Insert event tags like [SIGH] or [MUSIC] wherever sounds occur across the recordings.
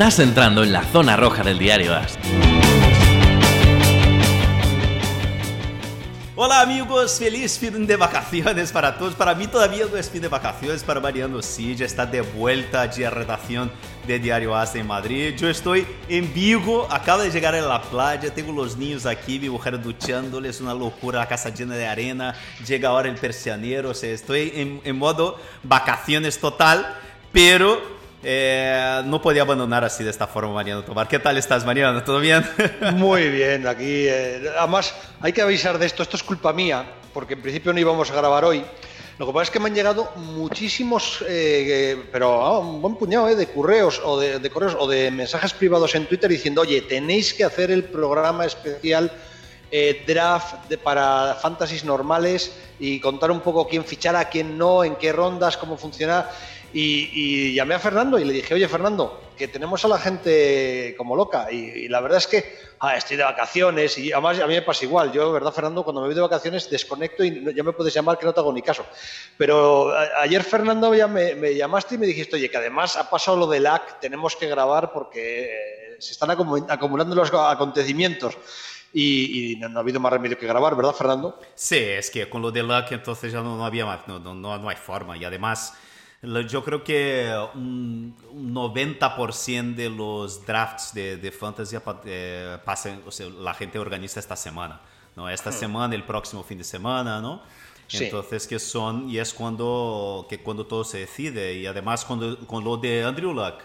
Estás entrando en la zona roja del diario As. Hola amigos, feliz fin de vacaciones para todos. Para mí todavía no es fin de vacaciones, para Mariano sí, ya está de vuelta allí a redacción de Diario As en Madrid. Yo estoy en Vigo, acabo de llegar a la playa, tengo los niños aquí, mi mujer duchándoles, una locura, la casa llena de arena, llega ahora el persianero, o sea, estoy en, en modo vacaciones total, pero eh, no podía abandonar así de esta forma Mariano Tomar. ¿Qué tal estás, Mariano? ¿Todo bien? [LAUGHS] Muy bien, aquí. Eh, además, hay que avisar de esto. Esto es culpa mía, porque en principio no íbamos a grabar hoy. Lo que pasa es que me han llegado muchísimos, eh, pero ah, un buen puñado de correos o de, correos o de mensajes privados en Twitter diciendo, oye, tenéis que hacer el programa especial draft para fantasies normales y contar un poco quién fichara, quién no, en qué rondas, cómo funciona. Y, llamé a Fernando y le dije, oye Fernando, que tenemos a la gente como loca. Y, la verdad es que ah, estoy de vacaciones y además a mí me pasa igual. Yo, verdad Fernando, cuando me voy de vacaciones desconecto y ya me puedes llamar que no te hago ni caso. Pero ayer Fernando ya me, llamaste y me dijiste, oye, que además ha pasado lo del LAC, tenemos que grabar porque se están acumulando los acontecimientos. Y, no, ha habido más remedio que grabar, ¿verdad, Fernando? Sí, es que con lo del LAC entonces ya no, había más, no, no, no hay forma. Y además yo creo que un, 90% de los drafts de, de fantasy eh, pasan, o sea, la gente organiza esta semana. ¿no? Esta semana, el próximo fin de semana, ¿no? Entonces, que son, y es cuando, que cuando todo se decide. Y además, cuando, con lo de Andrew Luck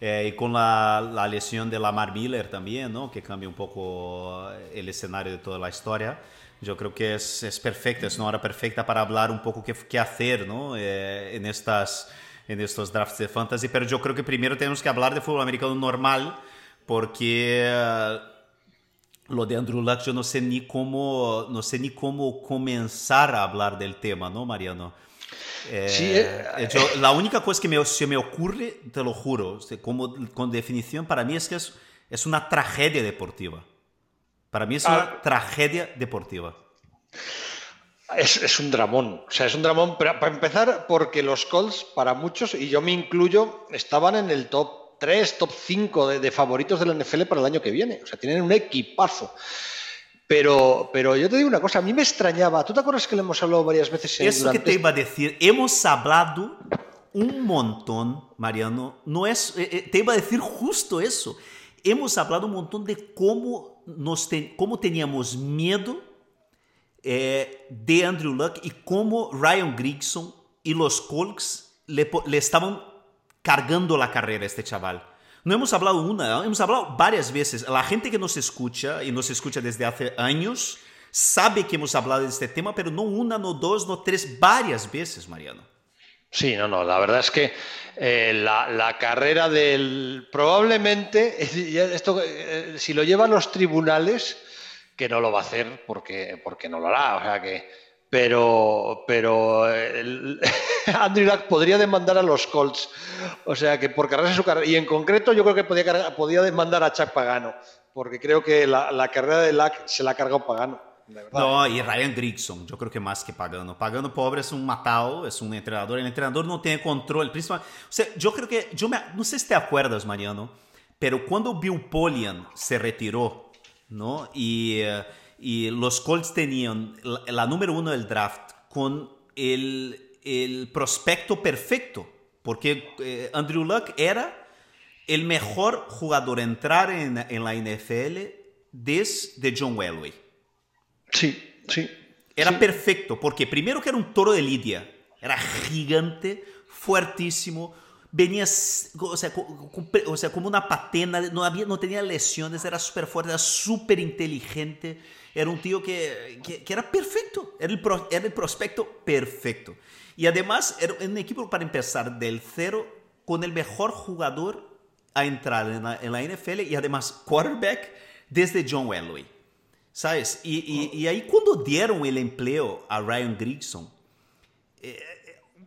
eh, y con la, la, lesión de Lamar Miller también, ¿no? Que cambia un poco el escenario de toda la historia. Yo creo que es, es perfecta, es una hora perfecta para hablar un poco qué, qué hacer ¿no? Eh, en, estas, en estos drafts de fantasy, pero yo creo que primero tenemos que hablar de fútbol americano normal, porque uh, lo de Andrew Luck yo no sé ni cómo, no sé ni cómo comenzar a hablar del tema, ¿no, Mariano? Eh, sí, eh, yo, la única cosa que me, se me ocurre, te lo juro, como con definición para mí es que es, es una tragedia deportiva. Para mí es una ah. tragedia deportiva. Es, un dramón, o sea, es un dramón, pero para empezar, porque los Colts, para muchos, y yo me incluyo, estaban en el top 3, top 5 de, favoritos de la NFL para el año que viene. O sea, tienen un equipazo. Pero, pero yo te digo una cosa, a mí me extrañaba. ¿Tú te acuerdas que le hemos hablado varias veces? En, Eso que te iba a decir, hemos hablado un montón, Mariano. No es, eh, eh, te iba a decir justo eso. Hemos hablado un montón de cómo nos ten, como teníamos miedo eh, de Andrew Luck y cómo Ryan Grigson y los Colts le, le, estaban cargando la carrera a este chaval. No hemos hablado una, hemos hablado varias veces. La gente que nos escucha y nos escucha desde hace años sabe que hemos hablado de este tema, pero no una, no dos, no tres, varias veces, Mariano. Sí, no, no, la verdad es que eh, la, carrera del... Probablemente, [LAUGHS] esto, eh, si lo llevan los tribunales, que no lo va a hacer porque, porque no lo hará, o sea que... Pero, pero [LAUGHS] Andrew Luck podría demandar a los Colts, o sea que por cargarse su carrera, y en concreto yo creo que podía, demandar a Chuck Pagano, porque creo que la, la carrera de Luck se la ha cargado Pagano. No, y Ryan Grigson, yo creo que más que Pagano. Pagano pobre es un matado, es un entrenador. El entrenador no tiene control. Principal, yo creo que, yo me, no sé si te acuerdas, Mariano, pero cuando Bill Polian se retiró, ¿no? Y, eh, los Colts tenían la, número uno del draft con el prospecto perfecto, porque eh, Andrew Luck era el mejor jugador a entrar en, en la NFL desde John Elway. Sí, sí. Era perfecto, porque primero que era un toro de Lidia, era gigante, fuertísimo, venía, o sea, o sea como una patena, no, había, no tenía lesiones, era súper fuerte, era súper inteligente, era un tío que, que, era perfecto, era el, era el prospecto perfecto. Y además era un equipo para empezar del cero con el mejor jugador a entrar en la, en la NFL y además quarterback desde John Elway. ¿Sabes? Y, y, ahí cuando dieron el empleo a Ryan Grigson, eh,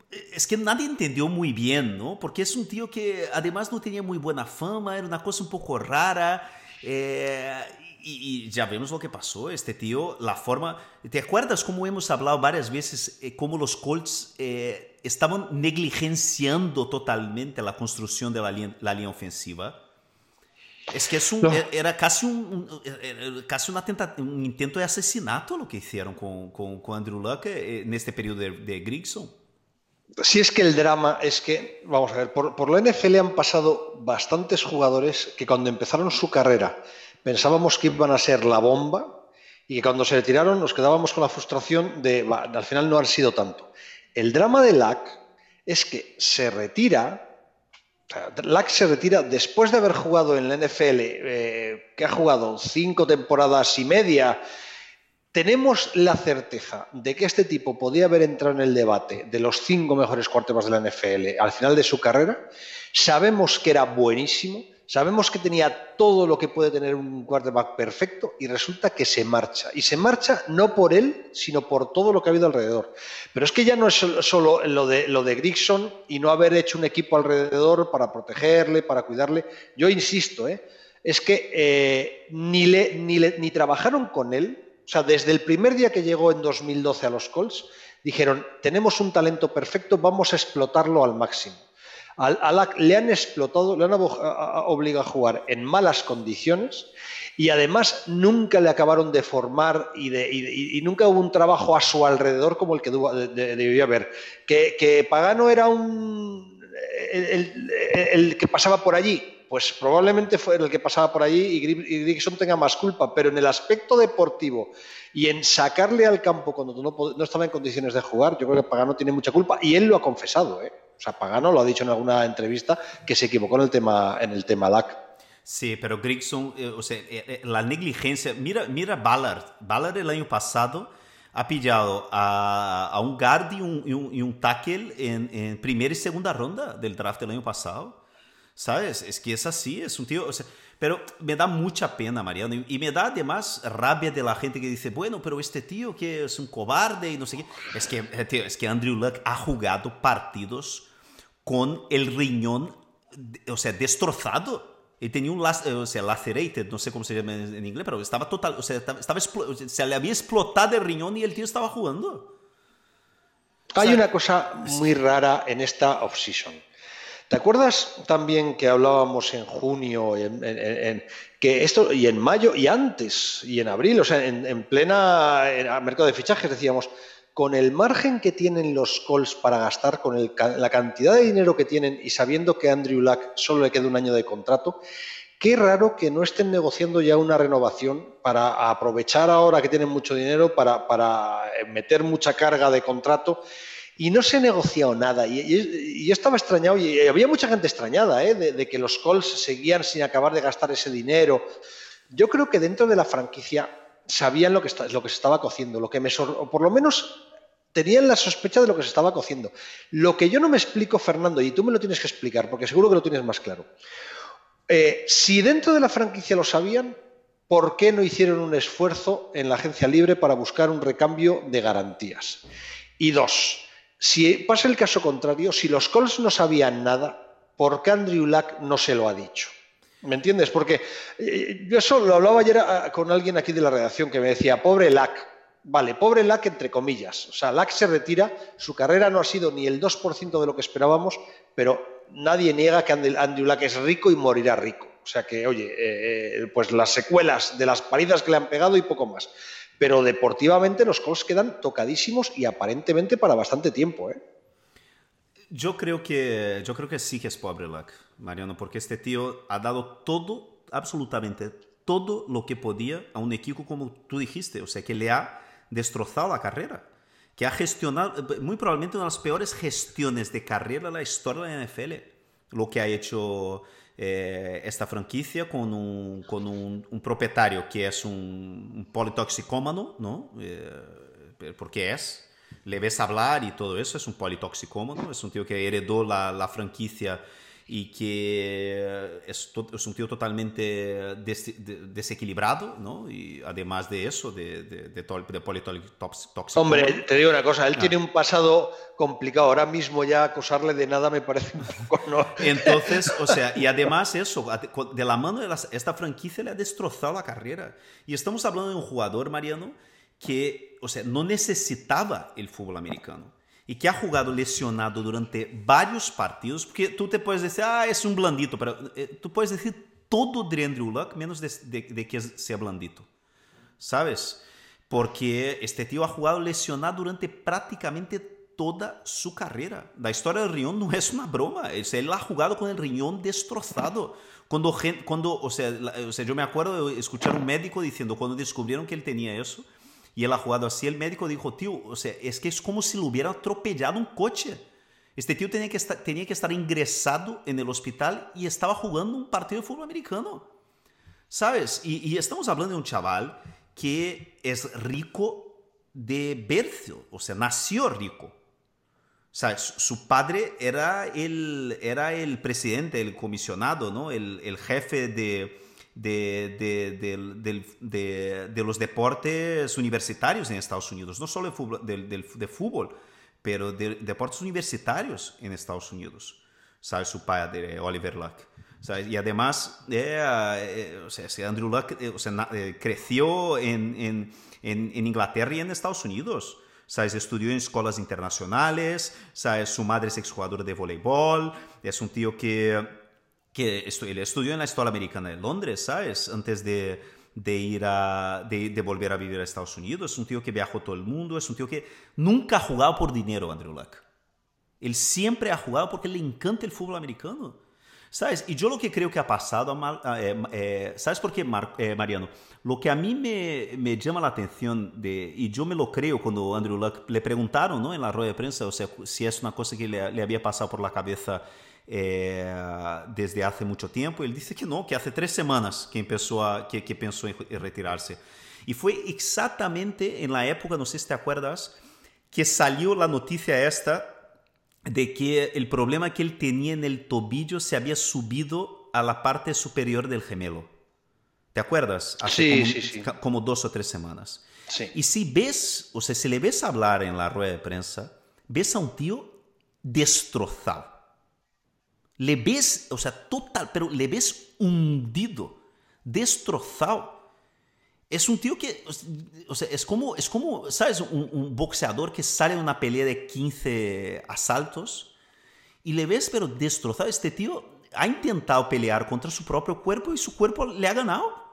eh, es que nadie entendió muy bien, ¿no? Porque es un tío que además no tenía muy buena fama, era una cosa un poco rara. Eh, y, ya vemos lo que pasó. Este tío, la forma. ¿Te acuerdas cómo hemos hablado varias veces cómo los Colts estaban negligenciando totalmente la construcción de la línea, ofensiva. Es que es un, era casi un, casi una un intento de asesinato lo que hicieron con, con, Andrew Luck eh, en este periodo de, de Grigson. Si es que el drama es que, vamos a ver, por, por la NFL han pasado bastantes jugadores que cuando empezaron su carrera pensábamos que iban a ser la bomba y que cuando se retiraron nos quedábamos con la frustración de, al final no han sido tanto. El drama de Lack es que se retira, Lack se retira después de haber jugado en la NFL, eh, que ha jugado cinco temporadas y media. Tenemos la certeza de que este tipo podía haber entrado en el debate de los cinco mejores quarterbacks de la NFL al final de su carrera. Sabemos que era buenísimo, Sabemos que tenía todo lo que puede tener un quarterback perfecto y resulta que se marcha. Y se marcha no por él, sino por todo lo que ha habido alrededor. Pero es que ya no es solo lo de, Grigson y no haber hecho un equipo alrededor para protegerle, para cuidarle. Yo insisto, ¿eh? es que eh, ni, le, ni, ni trabajaron con él. O sea, desde el primer día que llegó en 2012 a los Colts, dijeron, tenemos un talento perfecto, vamos a explotarlo al máximo le han explotado, le han obligado a jugar en malas condiciones y además nunca le acabaron de formar y, nunca hubo un trabajo a su alrededor como el que debió haber. Que, Pagano era un, el, que pasaba por allí, pues probablemente fue el que pasaba por allí y Grigson tenga más culpa, pero en el aspecto deportivo y en sacarle al campo cuando no, no estaba en condiciones de jugar, yo creo que Pagano tiene mucha culpa y él lo ha confesado. ¿eh? O sea, Pagano lo ha dicho en alguna entrevista que se equivocó en el tema, en el tema LAC. Sí, pero Grigson, eh, o sea, eh, eh, la negligencia. Mira, mira Ballard. Ballard el año pasado ha pillado a, un guard y un, y un, tackle en, primera y segunda ronda del draft del año pasado. ¿Sabes? Es que es así, es un tío. Pero me da mucha pena, Mariano. Y me da además rabia de la gente que dice, bueno, pero este tío que es un cobarde y no sé qué. Es que, tío, es que Andrew Luck ha jugado partidos con el riñón, o sea, destrozado. Y tenía un, eh, o sea, lacerated, no sé cómo se llama en inglés, pero estaba total, o sea, estaba, se le había explotado el riñón y el tío estaba jugando. Hay una cosa muy rara en esta off-season. ¿Te acuerdas también que hablábamos en junio, en, que esto, y en mayo, y antes, y en abril, o sea, en, plena mercado de fichajes, decíamos, con el margen que tienen los Colts para gastar, con la cantidad de dinero que tienen y sabiendo que a Andrew Luck solo le queda un año de contrato, qué raro que no estén negociando ya una renovación para aprovechar ahora que tienen mucho dinero para, meter mucha carga de contrato y no se ha negociado nada. Y, yo estaba extrañado, y había mucha gente extrañada ¿eh? de, que los Colts seguían sin acabar de gastar ese dinero. Yo creo que dentro de la franquicia sabían lo que, lo que se estaba cociendo, lo que me o por lo menos tenían la sospecha de lo que se estaba cociendo. Lo que yo no me explico, Fernando, y tú me lo tienes que explicar, porque seguro que lo tienes más claro. Eh, si dentro de la franquicia lo sabían, ¿por qué no hicieron un esfuerzo en la agencia libre para buscar un recambio de garantías? Y dos, si pasa el caso contrario, si los Colts no sabían nada, ¿por qué Andrew Luck no se lo ha dicho? ¿Me entiendes? Porque eh, yo eso lo hablaba ayer con alguien aquí de la redacción que me decía, pobre Lack. Vale, pobre Lack entre comillas. O sea, Lack se retira, su carrera no ha sido ni el 2% de lo que esperábamos, pero nadie niega que Andrew Lack es rico y morirá rico. O sea que, oye, eh, eh, pues las secuelas de las paridas que le han pegado y poco más. Pero deportivamente los Colts quedan tocadísimos y aparentemente para bastante tiempo. ¿eh? Yo creo que, yo creo que sí que es pobre Luck, Mariano, porque este tío ha dado todo, absolutamente todo lo que podía a un equipo como tú dijiste, o sea, que le ha destrozado la carrera, que ha gestionado, muy probablemente una de las peores gestiones de carrera en la historia de la NFL, lo que ha hecho eh, esta franquicia con, un, con un, propietario que es un, un politoxicómano, ¿no? Eh, porque es, le ves hablar y todo eso, es un politoxicómano, es un tío que heredó la, la franquicia y que es, es, un tío totalmente des, de, desequilibrado, ¿no? Y además de eso, de, de, de, de politoxicómano. Hombre, te digo una cosa, él ah. tiene un pasado complicado, ahora mismo ya acusarle de nada me parece un poco... ¿no? [LAUGHS] Entonces, o sea, y además eso, de la mano de las, esta franquicia le ha destrozado la carrera. Y estamos hablando de un jugador, Mariano, que, o sea, no necesitaba el fútbol americano. Y que ha jugado lesionado durante varios partidos, porque tú te puedes decir, ah, es un blandito, pero eh, tú puedes decir todo de Andrew Luck menos de que sea blandito, ¿sabes? Porque este tío ha jugado lesionado durante prácticamente toda su carrera. La historia del riñón no es una broma, es, él ha jugado con el riñón destrozado. Cuando, cuando o, sea, o sea, yo me acuerdo de escuchar un médico diciendo, cuando descubrieron que él tenía eso, y él ha jugado así, el médico dijo, tío, o sea, es que es como si lo hubiera atropellado un coche. Este tío tenía que, estar, tenía que estar ingresado en el hospital y estaba jugando un partido de fútbol americano. ¿Sabes? Y, estamos hablando de un chaval que es rico de bercio, o sea, nació rico. O su padre era el, era el presidente, el comisionado, ¿no? el, el jefe de, de, de, de, de, los deportes universitarios en Estados Unidos, no solo de fútbol, pero de deportes universitarios en Estados Unidos. ¿Sabe? Su padre, Oliver Luck. ¿Sabe? Y además, eh, eh, o sea, Andrew Luck eh, o sea, creció en, en, en, Inglaterra y en Estados Unidos. ¿Sabes? Estudió en escuelas internacionales, ¿sabes? Su madre es exjugadora de voleibol, es un tío que, que estudió en la Escuela Americana de Londres, ¿sabes? Antes de, de ir a, de, volver a vivir a Estados Unidos. Es un tío que viajó todo el mundo, es un tío que nunca ha jugado por dinero, Andrew Luck. Él siempre ha jugado porque le encanta el fútbol americano. ¿Sabes? Y yo lo que creo que ha pasado, eh, eh, ¿sabes por qué, eh, Mariano? Lo que a mí me, me, llama la atención, de, y yo me lo creo cuando Andrew Luck le preguntaron ¿no? en la rueda de prensa, o si es una cosa que le había pasado por la cabeza eh, desde hace mucho tiempo. Él dice que no, que hace tres semanas que, empezó a, que, que pensó en retirarse. Y fue exactamente en la época, no sé si te acuerdas, que salió la noticia esta de que el problema que él tenía en el tobillo se había subido a la parte superior del gemelo. ¿Te acuerdas? Hace sí, como, sí, sí. como dos o tres semanas. Sí. Y si ves, o sea, si le ves hablar en la rueda de prensa, ves a un tío destrozado. Le ves, o sea, total, pero le ves hundido, destrozado. Es un tío que, o sea, es como, es como ¿sabes? Un, boxeador que sale de una pelea de 15 asaltos y le ves, pero destrozado. Este tío ha intentado pelear contra su propio cuerpo y su cuerpo le ha ganado.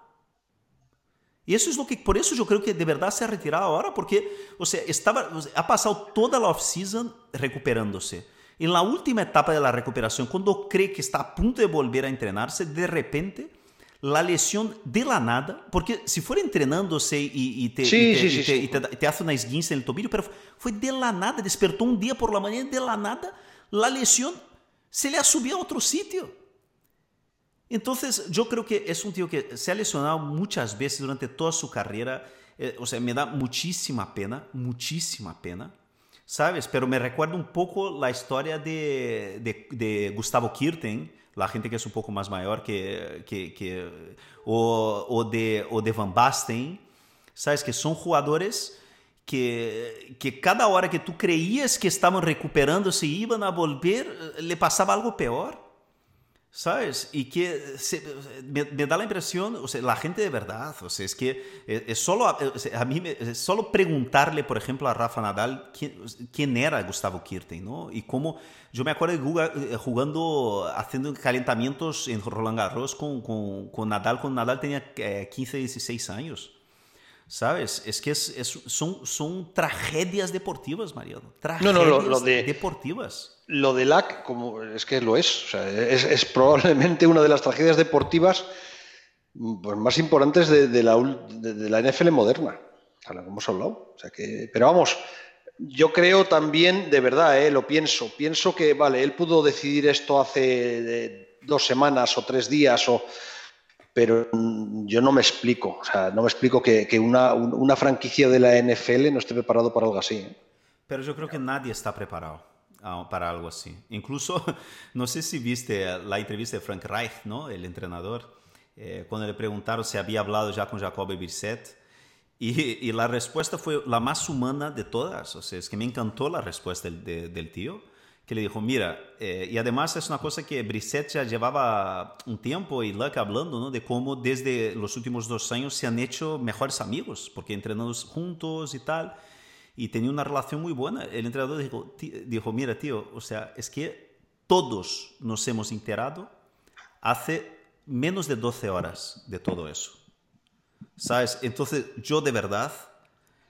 Y eso es lo que, por eso yo creo que de verdad se ha retirado ahora, porque, o sea, estaba, ha pasado toda la off-season recuperándose. En la última etapa de la recuperación, cuando cree que está a punto de volver a entrenarse, de repente la lesión de la nada, porque si fuera entrenándose y, y, te, sí, y, te, sí, sí, y, te, y te, te, hace una esguince en el tobillo, pero fue de la nada, despertó un día por la mañana, de la nada, la lesión se le ha subido a otro sitio. Entonces, yo creo que es un tío que se ha lesionado muchas veces durante toda su carrera. Eh, o sea, me da muchísima pena, muchísima pena. ¿Sabes? Pero me recuerda un poco la historia de, de, de Gustavo Kirten, la gente que es un poco más mayor que, que, que o, o, de, o de Van Basten, ¿sabes? Que son jugadores que, que cada hora que tú creías que estaban recuperándose y iban a volver, le pasaba algo peor. ¿Sabes? Y que se, me, me, da la impresión, o sea, la gente de verdad, o sea, es que es, es solo, a mí solo preguntarle, por ejemplo, a Rafa Nadal quién, era Gustavo Kirten, ¿no? Y cómo, yo me acuerdo de jugando, haciendo calentamientos en Roland Garros con, con, con Nadal, con Nadal tenía 15, 16 años. ¿Sabes? Es que es, es, son, son tragedias deportivas, Mariano. Tragedias no, no, lo, lo de, deportivas. Lo de LAC, como es que lo es, o sea, es, es, probablemente una de las tragedias deportivas pues, más importantes de, de, la, de, la, NFL moderna, a la que hemos hablado. O sea que, pero vamos, yo creo también, de verdad, eh, lo pienso, pienso que, vale, él pudo decidir esto hace dos semanas o tres días o pero yo no me explico, o sea, no me explico que, que una, una, franquicia de la NFL no esté preparado para algo así. ¿eh? Pero yo creo que nadie está preparado para algo así. Incluso, [LAUGHS] no sé si viste la entrevista de Frank Reich, ¿no? el entrenador, eh, cuando le preguntaron si había hablado ya con Jacoby Brissett, y, y, la respuesta fue la más humana de todas. O sea, es que me encantó la respuesta del, de, del tío que le dijo, mira, eh, y además es una cosa que Brissett ya llevaba un tiempo y Luck hablando, ¿no? De cómo desde los últimos dos años se han hecho mejores amigos, porque entrenamos juntos y tal. y tenía una relación muy buena. El entrenador dijo, dijo, mira, tío, o sea, es que todos nos hemos enterado hace menos de 12 horas de todo eso. ¿Sabes? Entonces, yo de verdad,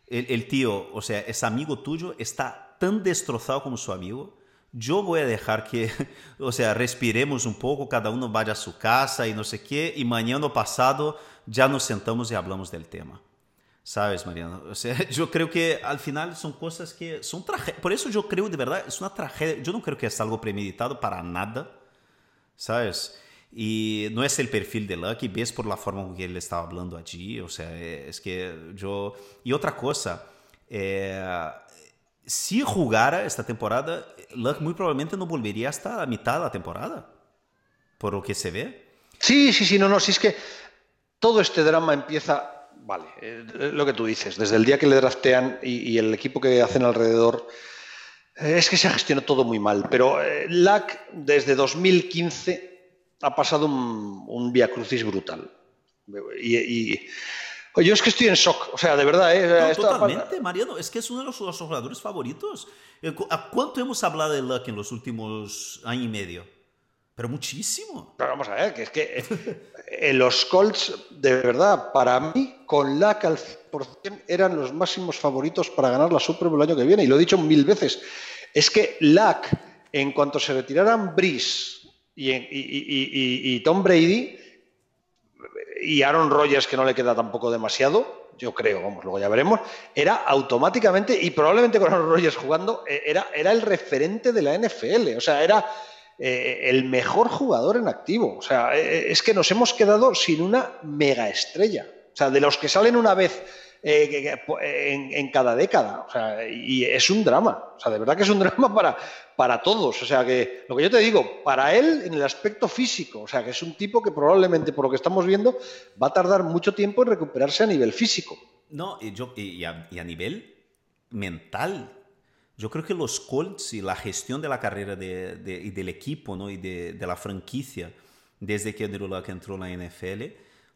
el, el tío, o sea, es amigo tuyo, está tan destrozado como su amigo. Yo voy a dejar que, [LAUGHS] o sea, respiremos un poco, cada uno vaya a su casa y no sé qué, y mañana pasado ya nos sentamos y hablamos del tema. ¿Sabes, Mariano? O sea, [LAUGHS] yo creo que al final son cosas que son tragedias. Por eso yo creo de verdad, es una tragedia. Yo no creo que es algo premeditado para nada. ¿Sabes? Y no es el perfil de Lucky, ves por la forma en que él estaba hablando allí. O sea, es que yo. Y otra cosa, eh, si jugara esta temporada, Luck muy probablemente no volvería hasta la mitad de la temporada. Por lo que se ve. Sí, sí, sí, no, no. Si es que todo este drama empieza vale, eh, lo que tú dices, desde el día que le draftean y, el equipo que hacen alrededor, eh, es que se gestionado todo muy mal. Pero eh, LAC desde 2015 ha pasado un, un via crucis brutal. Y, yo es que estoy en shock, o sea, de verdad. ¿eh? totalmente, Mariano, es que es uno de los, jugadores favoritos. ¿A cuánto hemos hablado de LAC en los últimos año y medio? Pero muchísimo. Pero vamos a ver, que es que eh, los Colts, de verdad, para mí, con LAC al 100% eran los máximos favoritos para ganar la Super Bowl el año que viene. Y lo he dicho mil veces. Es que LAC, en cuanto se retiraran Brice y, Tom Brady y Aaron Rodgers, que no le queda tampoco demasiado, yo creo, vamos, luego ya veremos, era automáticamente, y probablemente con Aaron Rodgers jugando, eh, era, era el referente de la NFL. O sea, era eh, el mejor jugador en activo. O sea, eh, es que nos hemos quedado sin una mega estrella. O sea, de los que salen una vez eh, en, cada década. O sea, y es un drama. O sea, de verdad que es un [LAUGHS] drama para, para todos. O sea, que lo que yo te digo, para él en el aspecto físico. O sea, que es un tipo que probablemente, por lo que estamos viendo, va a tardar mucho tiempo en recuperarse a nivel físico. No, y, yo, y a nivel mental yo creo que los Colts y la gestión de la carrera de, y del equipo ¿no? y de, de, la franquicia desde que Andrew Luck entró en la NFL,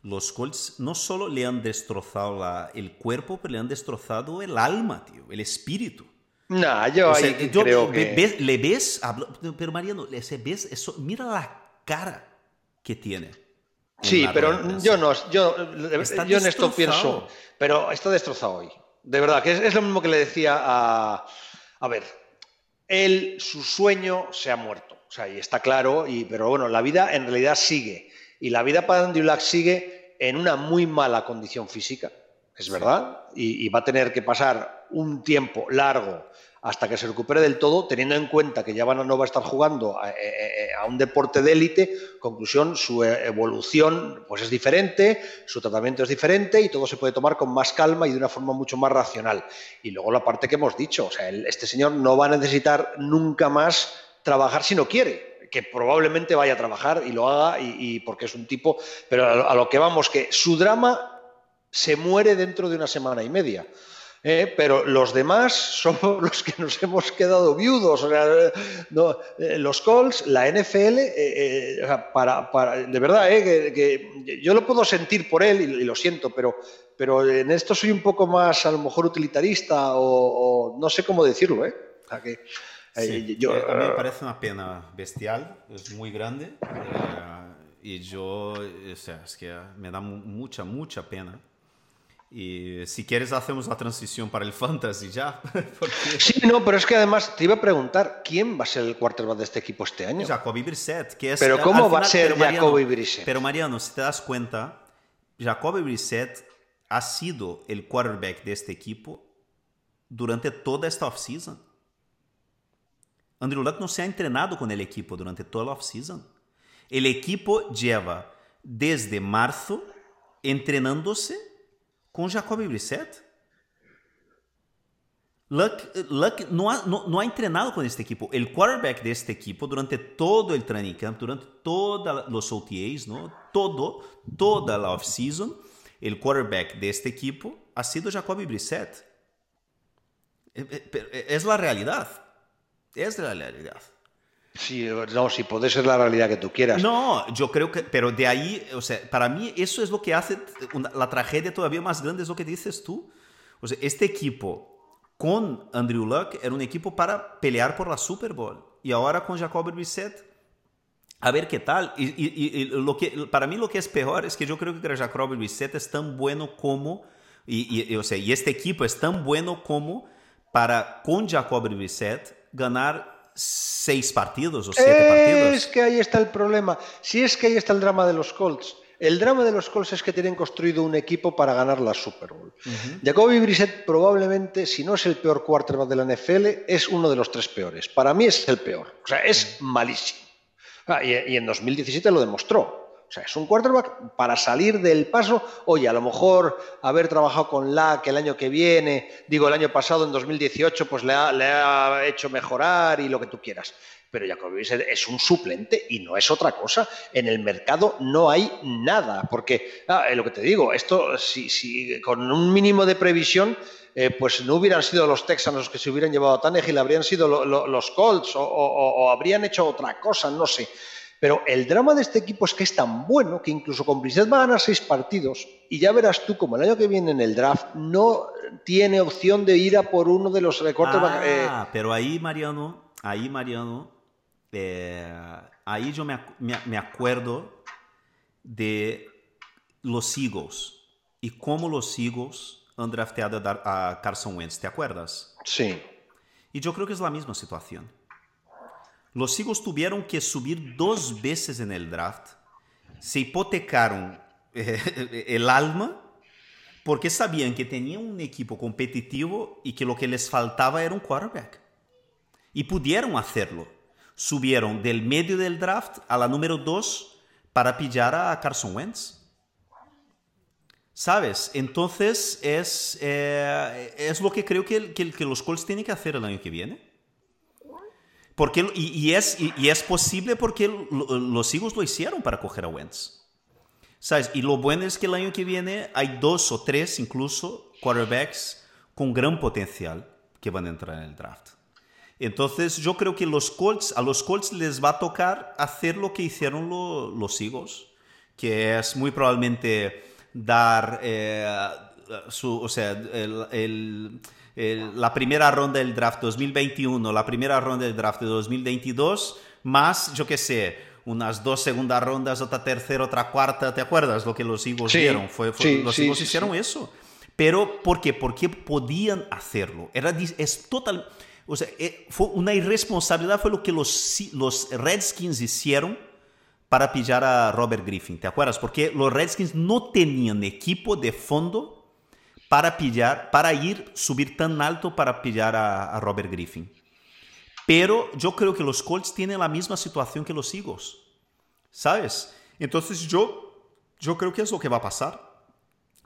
los Colts no solo le han destrozado la, el cuerpo, pero le han destrozado el alma, tío, el espíritu. No, yo, ahí creo que... le ves, pero Mariano, le ves eso, mira la cara que tiene. Sí, pero yo no, yo, yo en esto pienso, pero está destrozado hoy. De verdad, que es lo mismo que le decía a, a ver, él, su sueño se ha muerto. O sea, y está claro, y, pero bueno, la vida en realidad sigue. Y la vida para Andrew Luck sigue en una muy mala condición física, es verdad, y, y va a tener que pasar un tiempo largo hasta que se recupere del todo, teniendo en cuenta que ya no va a estar jugando a, un deporte de élite, conclusión, su evolución pues es diferente, su tratamiento es diferente y todo se puede tomar con más calma y de una forma mucho más racional. Y luego la parte que hemos dicho, o sea, este señor no va a necesitar nunca más trabajar si no quiere que probablemente vaya a trabajar y lo haga y, porque es un tipo, pero a lo que vamos, que su drama se muere dentro de una semana y media. ¿eh? pero los demás [LAUGHS] somos los que nos hemos quedado viudos. O sea, eh, los Colts, la NFL, eh, para, para, de verdad, que, yo lo puedo sentir por él y, lo siento, pero, pero en esto soy un poco más, a lo mejor, utilitarista o, no sé cómo decirlo. ¿eh? que, yo, a mí me parece una pena bestial, es muy grande. y yo, o sea, es que me da mucha, mucha pena y si quieres hacemos la transición para el [LAUGHS] fantasy ya. [LAUGHS] Sí, no, pero es que además te iba a preguntar, ¿quién va a ser el quarterback de este equipo este año? Jacoby Brissett. Que es, pero ¿cómo va a ser Jacoby Brissett? Pero Mariano, si te das cuenta, Jacoby Brissett ha sido el quarterback de este equipo durante toda esta offseason. Andrew Luck no se ha entrenado con el equipo durante toda la offseason. El equipo lleva desde marzo entrenándose com Jacoby Brissett. Luck, Luck no, ha, no, no, ha, entrenado con este equipo. El quarterback de este equipo durante todo el training camp, durante todos los OTAs, ¿no? todo, toda la off-season, el quarterback de este equipo ha sido Jacoby Brissett. Es la realidad. Es la realidad. Sí, no, sí, puede ser la realidad que tú quieras. No, yo creo que, pero de ahí, o sea, para mí eso es lo que hace una, la tragedia todavía más grande, es lo que dices tú. O sea, este equipo con Andrew Luck era un equipo para pelear por la Super Bowl. Y ahora con Jacob Brissett, a ver qué tal. Y, lo que, para mí lo que es peor es que yo creo que Jacob Brissett es tan bueno como, y, o sea, y este equipo es tan bueno como para con Jacob Brissett ganar seis partidos o siete partidos. Es que ahí está el problema. Si es que ahí está el drama de los Colts. El drama de los Colts es que tienen construido un equipo para ganar la Super Bowl. Jacoby Brissett probablemente, si no es el peor quarterback de la NFL, es uno de los tres peores. Para mí es el peor. O sea, es malísimo. Ah, y, y en 2017 lo demostró. O sea, es un quarterback para salir del paso. Oye, a lo mejor haber trabajado con la que el año que viene, digo el año pasado, en 2018, pues le ha, le ha hecho mejorar y lo que tú quieras pero Jacoby es un suplente y no es otra cosa. En el mercado no hay nada, porque ah, lo que te digo, esto si, si con un mínimo de previsión, eh, pues no hubieran sido los Texans los que se hubieran llevado a Tannehill, habrían sido los Colts o, habrían hecho otra cosa, no sé. Pero el drama de este equipo es que es tan bueno que incluso con Brissett va a ganar seis partidos y ya verás tú como el año que viene en el draft no tiene opción de ir a por uno de los recortes. Ah, eh, pero ahí Mariano, ahí Mariano, eh, ahí yo me, me, acuerdo de los Eagles y cómo los Eagles han drafteado a Carson Wentz. ¿Te acuerdas? Sí. Y yo creo que es la misma situación. Los Eagles tuvieron que subir dos veces en el draft, se hipotecaron [LAUGHS] eh, el alma porque sabían que tenían un equipo competitivo y que lo que les faltaba era un quarterback. Y pudieron hacerlo subieron del medio del draft a la número 2 para pillar a Carson Wentz. ¿Sabes? Entonces es, eh, es lo que creo que, que, los Colts tienen que hacer el año que viene. Porque, y, es, y, es posible porque los Eagles lo hicieron para coger a Wentz. ¿Sabes? Y lo bueno es que el año que viene hay dos o tres incluso quarterbacks con gran potencial que van a entrar en el draft. Entonces yo creo que los Colts, a los Colts les va a tocar hacer lo que hicieron los Eagles, que es muy probablemente dar eh, su, o sea, la primera ronda del draft 2021, la primera ronda del draft de 2022, más, yo qué sé, unas dos segundas rondas, otra tercera, otra cuarta, ¿te acuerdas lo que los Eagles dieron? Fue, los Eagles hicieron eso. Pero, ¿por qué? Porque podían hacerlo. Era, es total o sea, eh, fue una irresponsabilidad fue lo que los, los Redskins hicieron para pillar a Robert Griffin, ¿te acuerdas? Porque los Redskins no tenían equipo de fondo para pillar, para ir, subir tan alto para pillar a, Robert Griffin. Pero yo creo que los Colts tienen la misma situación que los Eagles, ¿sabes? Entonces yo, yo creo que es lo que va a pasar,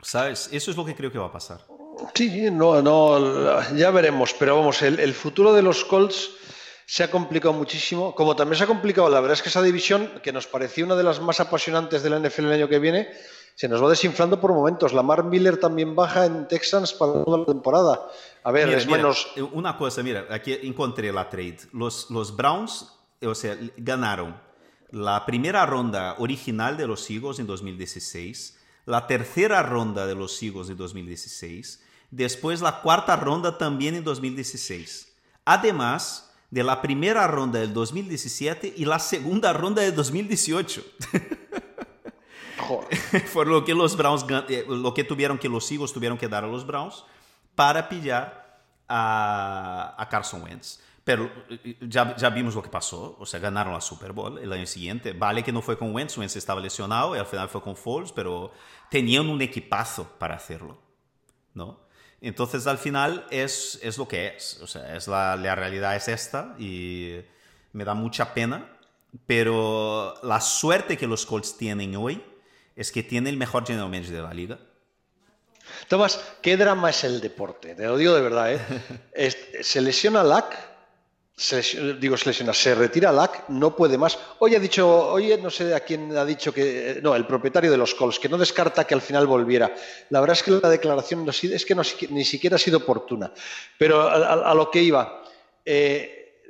¿sabes? Eso es lo que creo que va a pasar. Sí, no, no, ya veremos, pero vamos, el, futuro de los Colts se ha complicado muchísimo, como también se ha complicado, la verdad es que esa división, que nos parecía una de las más apasionantes de la NFL el año que viene, se nos va desinflando por momentos. Lamar Miller también baja en Texans para toda la temporada. A ver, es menos... Eh, una cosa, mira, aquí encontré la trade. Los, los Browns, o sea, ganaron la primera ronda original de los Eagles en 2016, la tercera ronda de los Eagles en 2016, después la cuarta ronda también en 2016. Además de la primera ronda del 2017 y la segunda ronda del 2018. [LAUGHS] [LAUGHS] Fue lo que los Browns, eh, lo que tuvieron que los Eagles tuvieron que dar a los Browns para pillar a, a Carson Wentz. Pero eh, ya, ya, vimos lo que pasó, o sea, ganaron la Super Bowl el año siguiente. Vale que no fue con Wentz, Wentz estaba lesionado y al final fue con Foles, pero tenían un equipazo para hacerlo, ¿no? Entonces al final es, es lo que es, o sea, es la, la realidad es esta y me da mucha pena, pero la suerte que los Colts tienen hoy es que tiene el mejor general manager de la liga. Tomás, ¿qué drama es el deporte? Te lo digo de verdad, ¿eh? [LAUGHS] se lesiona Lack se, digo, se lesiona, se retira LAC, no puede más. Hoy ha dicho, hoy no sé a quién ha dicho que, no, el propietario de los Colts, que no descarta que al final volviera. La verdad es que la declaración no, es que ni siquiera ha sido oportuna. Pero a, lo que iba, eh,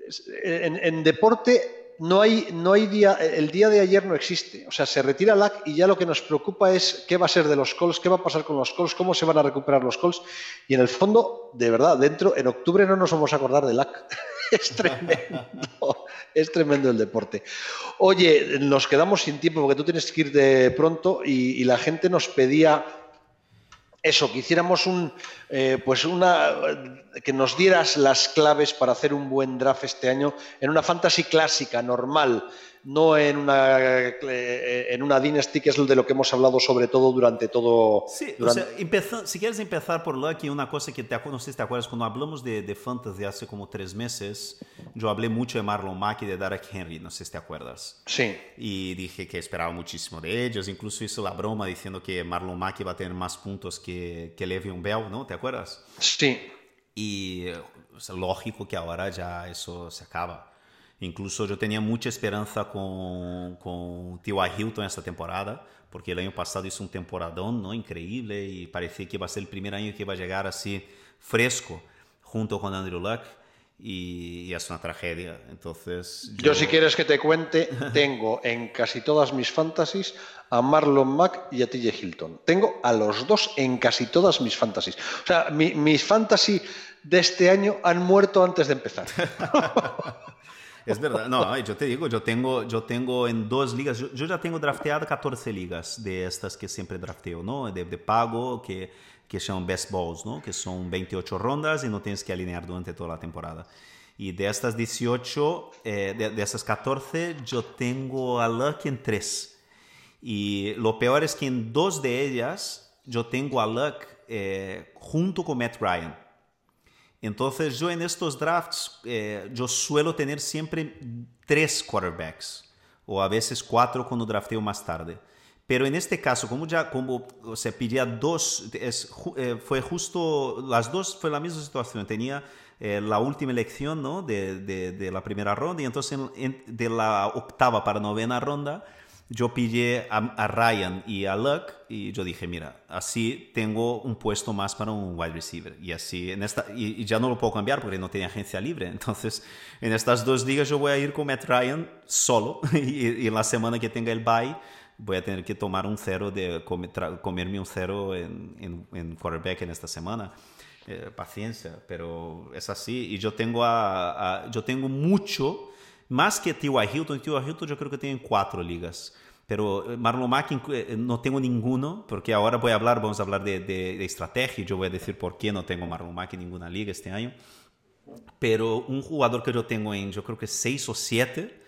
en, deporte no hay, no hay día, el día de ayer no existe. O sea, se retira LAC y ya lo que nos preocupa es qué va a ser de los calls, qué va a pasar con los calls, cómo se van a recuperar los calls. Y en el fondo, de verdad, dentro, en octubre no nos vamos a acordar de LAC. [LAUGHS] es tremendo, es tremendo el deporte. Oye, nos quedamos sin tiempo porque tú tienes que ir de pronto y la gente nos pedía eso, que un, eh, pues una, que nos dieras las claves para hacer un buen draft este año en una fantasy clásica, normal, no en una, eh, en una Dynasty, que es de lo que hemos hablado sobre todo durante todo... Sí, durante... O sea, si quieres empezar por Lucky, una cosa que te, no sé si te acuerdas, cuando hablamos de, de Fantasy hace como tres meses, yo hablé mucho de Marlon Mack y de Derek Henry, no sé si te acuerdas. Sí. Y dije que esperaba muchísimo de ellos, incluso hizo la broma diciendo que Marlon Mack iba a tener más puntos que, que Le'Veon Bell, ¿no? ¿Te acuerdas? Sí. Y o sea, lógico que ahora ya eso se acaba. Incluso yo tenía mucha esperanza con, con T.Y. Hilton esta temporada, porque el año pasado hizo un temporadón ¿no? increíble y parecía que iba a ser el primer año que iba a llegar así fresco junto con Andrew Luck y, y es una tragedia. Entonces, yo... yo... si quieres que te cuente, [LAUGHS] tengo en casi todas mis fantasies a Marlon Mack y a T.J. Hilton. Tengo a los dos en casi todas mis fantasies. O sea, mi, mis fantasy de este año han muerto antes de empezar. [LAUGHS] Es verdad, no, yo te digo, yo tengo, yo tengo en dos ligas, yo, ya tengo drafteado 14 ligas de estas que siempre drafteo, ¿no? De, de pago, que, que llaman best balls, ¿no? Que son 28 rondas y no tienes que alinear durante toda la temporada. Y de estas 18, eh, de, de estas 14, yo tengo a Luck en 3. Y lo peor es que en dos de ellas, yo tengo a Luck eh, junto con Matt Ryan. Entonces yo en estos drafts, eh, yo suelo tener siempre tres quarterbacks, o a veces cuatro cuando drafteo más tarde. Pero en este caso, como ya como se pedía dos, es, eh, fue justo, las dos fue la misma situación. Tenía eh, la última elección ¿no? de, de, la primera ronda y entonces en, en, de la octava para novena ronda yo pillé a, a, Ryan y a Luck y yo dije, mira, así tengo un puesto más para un wide receiver. Y así, en esta, y, y ya no lo puedo cambiar porque no tenía agencia libre. [LAUGHS] Entonces, en estas dos ligas yo voy a ir con Matt Ryan solo [LAUGHS] y, y en la semana que tenga el bye voy a tener que tomar un cero, de comer, comerme un cero en, en, en quarterback en esta semana. Eh, paciencia, pero es así. Y yo tengo, a, a yo tengo mucho más que T.Y. Hilton. T.Y. Hilton yo creo que tiene cuatro ligas. Pero Marlon Mack no tengo ninguno, porque ahora voy a hablar, vamos a hablar de, de, de estrategia. Yo voy a decir por qué no tengo Marlon Mack en ninguna liga este año. Pero un jugador que yo tengo en, yo creo que seis o siete,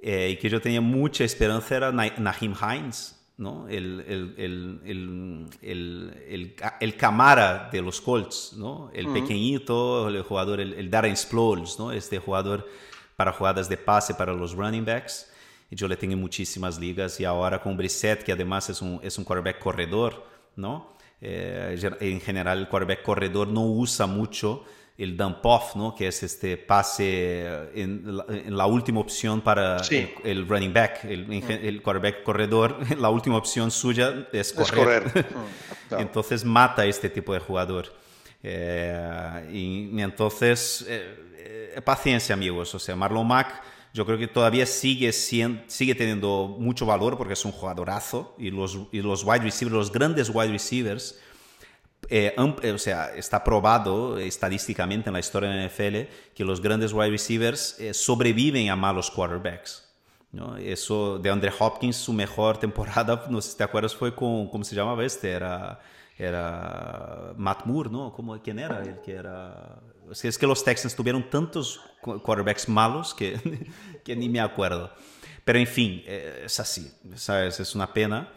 eh, y que yo tenía mucha esperanza era Naheem Hines, ¿no? El, el, el, el, el, Camara de los Colts, ¿no? El uh -huh. pequeñito, el jugador, el, Darren Sproles, ¿no? Este jugador para jugadas de pase para los running backs. Y yo le tengo muchísimas ligas. Y ahora con Brissett, que además es un, es un quarterback corredor, ¿no? Eh, en general, el quarterback corredor no usa mucho el dump off, ¿no? Que es este pase en la, en la última opción para Sí. el, el running back, el, el quarterback corredor. [LAUGHS] La última opción suya es Es correr. correr. [LAUGHS] Mm. Entonces mata a este tipo de jugador. Eh, y, y entonces, eh, eh, paciencia, amigos. O sea, Marlon Mack, yo creo que todavía sigue, sigue teniendo mucho valor porque es un jugadorazo. Y los, y los wide receivers, los grandes wide receivers, eh, o sea, está probado estadísticamente en la historia de la NFL que los grandes wide receivers eh, sobreviven a malos quarterbacks. ¿no? Eso de Andre Hopkins, su mejor temporada, [LAUGHS] no sé si te acuerdas, fue con, ¿cómo se llamaba este? Era, era Matt Moore, ¿no? ¿Cómo, ¿Quién era el que era? Es que los Texans tuvieron tantos quarterbacks malos que, [LAUGHS] que ni me acuerdo. Pero en fin, eh, es así, ¿sabes? Es una pena.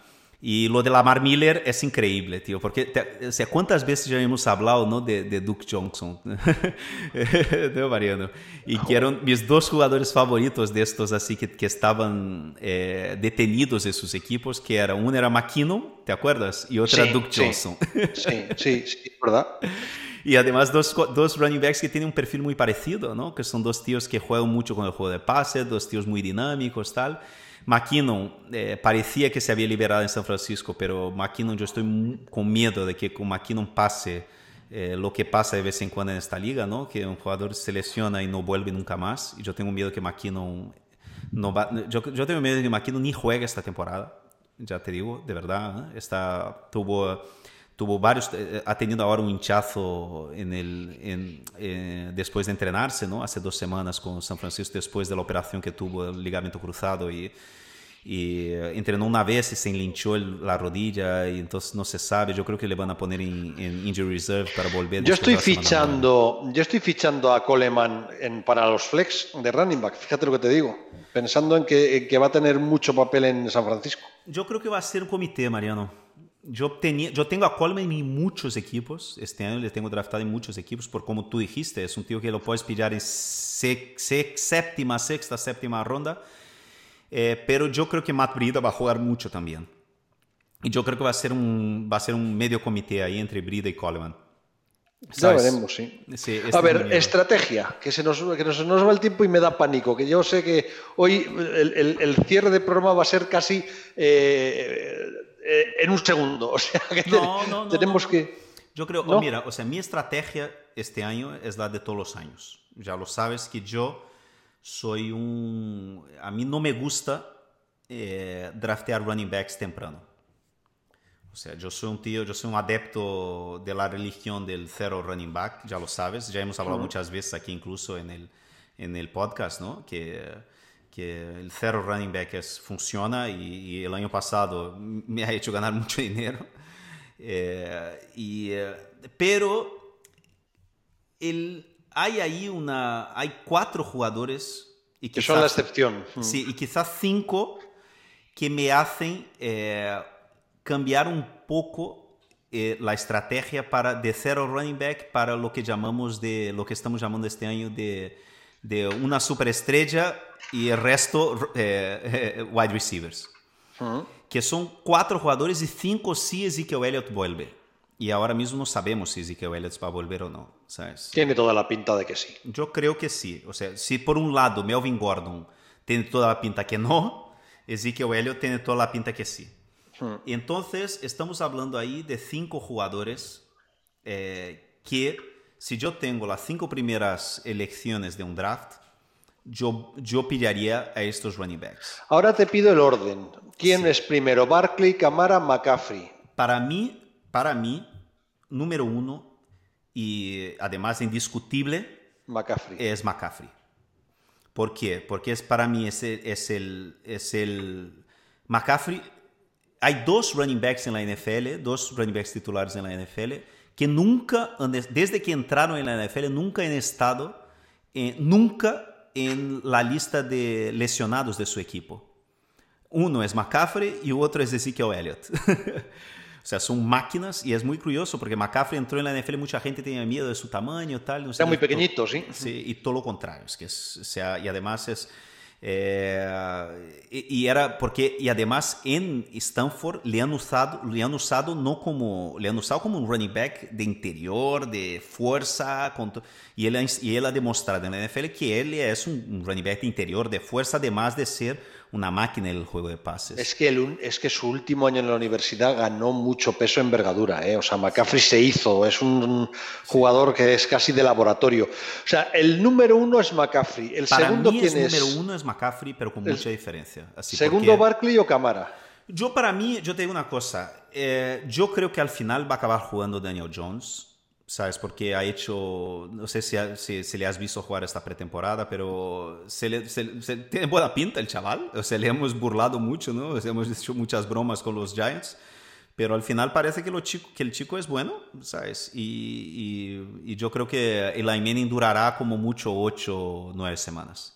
Y lo de Lamar Miller es increíble, tío, porque te, o sea, cuántas veces ya hemos hablado ¿no? de, de Duke Johnson, [LAUGHS] de Mariano, y que eran mis dos jugadores favoritos de estos, así que, que estaban eh, detenidos en sus equipos, que era uno era McKinnon, ¿te acuerdas? Y otro Sí, era Duke sí. Johnson. Sí, sí, sí, ¿verdad? [LAUGHS] Y además dos, dos running backs que tienen un perfil muy parecido, ¿no? Que son dos tíos que juegan mucho con el juego de pase, dos tíos muy dinámicos, tal. McKinnon eh, parecía que se había liberado en San Francisco, pero McKinnon yo estoy con miedo de que con McKinnon pase eh, lo que pasa de vez en cuando en esta liga, ¿no? Que un jugador se lesiona y no vuelve nunca más. Y yo tengo miedo que McKinnon no va, yo, yo tengo miedo de que McKinnon ni juegue esta temporada, ya te digo, de verdad. ¿eh? Está, tuvo, tuvo varios, eh, ha tenido ahora un hinchazo en el, en, eh, después de entrenarse, ¿no? Hace dos semanas con San Francisco, después de la operación que tuvo el ligamento cruzado y y eh, entrenó una vez y se enlinchó el, la rodilla y entonces no se sabe. Yo creo que le van a poner en, en injury reserve para volver. Yo estoy fichando, yo estoy fichando a Coleman en, para los flex de running back. Fíjate lo que te digo, pensando en que, en que va a tener mucho papel en San Francisco. Yo creo que va a ser un comité, Mariano. Yo, tenía, yo tengo a Coleman en muchos equipos. Este año le tengo draftado en muchos equipos, por como tú dijiste, es un tío que lo puedes pillar en séptima, sexta, séptima ronda eh, pero yo creo que Matt Brida va a jugar mucho también. Y yo creo que va a ser un, va a ser un medio comité ahí entre Brida y Coleman. Ya veremos, sí. sí a ver, estrategia, que se, nos, que nos, nos, va el tiempo y me da pánico, que yo sé que hoy el, el, el cierre de programa va a ser casi eh, eh, en un segundo. [LAUGHS] O sea, que no, no, no, tenemos que... Yo creo, oh, mira, o sea, mi estrategia este año es la de todos los años. Ya lo sabes que yo soy un... A mí no me gusta eh, draftear running backs temprano. O sea, yo soy un tío, yo soy un adepto de la religión del cero running back, ya lo sabes, ya hemos hablado uh -huh. muchas veces aquí incluso en el, en el podcast, ¿no? Que, que el cero running back es, funciona y, y, el año pasado me ha hecho ganar [LAUGHS] mucho dinero. Eh, y, eh, pero el, hay ahí una, hay cuatro jugadores y que son la excepción. Sí, y quizás cinco que me hacen eh, cambiar un poco eh, la estrategia para de cero running back para lo que llamamos de lo que estamos llamando este año de, de una superestrella y el resto eh, wide receivers. Uh -huh. Que son cuatro jugadores y cinco si Ezekiel Elliott vuelve. Y ahora mismo no sabemos si Ezekiel Elliott va a volver o no. ¿sabes? Tiene toda la pinta de que sí. Yo creo que sí. O sea, si por un lado Melvin Gordon tiene toda la pinta que no, Ezekiel Elliott tiene toda la pinta que sí. Hmm. Y entonces estamos hablando ahí de cinco jugadores eh, que, si yo tengo las cinco primeras elecciones de un draft, yo, yo pillaría a estos running backs. Ahora te pido el orden. ¿Quién sí. es primero? Barkley, Camara, McCaffrey. Para mí, para mí, número uno y además indiscutible McCaffrey. es McCaffrey. ¿Por qué? Porque es para mí es el, es el, es el McCaffrey. Hay dos running backs en la NFL, dos running backs titulares en la NFL, que nunca, desde que entraron en la NFL, nunca han estado, eh, nunca en la lista de lesionados de su equipo. Uno es McCaffrey y otro es Ezekiel Elliott. [LAUGHS] O sea, son máquinas y es muy curioso porque McCaffrey entró en la NFL y mucha gente tenía miedo de su tamaño tal. No sé, Está muy pequeñito, sí. Sí, y todo lo contrario. Es que es, o sea, y además es... Y, y, era porque y además en Stanford le han usado le han usado como le han usado como un running back de interior de fuerza y él, y él ha demostrado NFL que es un, un running back de interior de fuerza además de ser una máquina en el juego de pases. Es que, el, es que su último año en la universidad ganó mucho peso envergadura. ¿eh? O sea, McCaffrey se hizo, es un jugador que es casi de laboratorio. O sea, el número uno es McCaffrey. El Para segundo, mí ¿quién el es? número uno es McCaffrey, pero con mucha diferencia. Así segundo, porque... Barkley o Camara. Yo, para mí, yo te digo una cosa. Eh, yo creo que al final va a acabar jugando Daniel Jones. ¿Sabes? Porque ha hecho, no sé si, si, si, le has visto jugar esta pretemporada, pero se le, se, tiene buena pinta el chaval, o sea, le hemos burlado mucho, ¿no? O hemos hecho muchas bromas con los Giants, pero al final parece que, lo chico, que el chico es bueno, ¿sabes? Y, y, y yo creo que el Manning durará como mucho 8 o 9 semanas.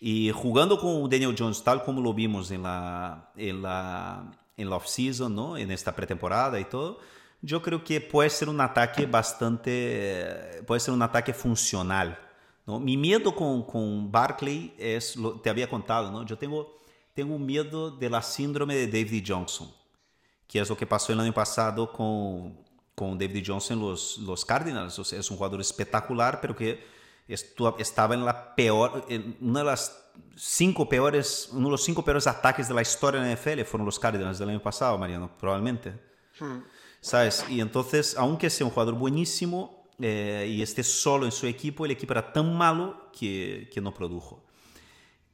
Y jugando con Daniel Jones, tal como lo vimos en la, en la, en la off-season, ¿no? En esta pretemporada y todo, yo creo que puede ser un ataque bastante, puede ser un ataque funcional. ¿no? Mi miedo con, con Barkley es, lo, te había contado, ¿no? yo tengo, tengo miedo de la síndrome de David Johnson, que es lo que pasó el año pasado con, con David Johnson en los, los Cardinals. O sea, es un jugador espectacular, pero que estaba en la peor, en una de las cinco peores, uno de los cinco peores ataques de la historia de la NFL fueron los Cardinals del año pasado, Mariano, probablemente. Hmm. ¿Sabes? Y entonces, aunque sea un jugador buenísimo eh, y esté solo en su equipo, el equipo era tan malo que, que no produjo.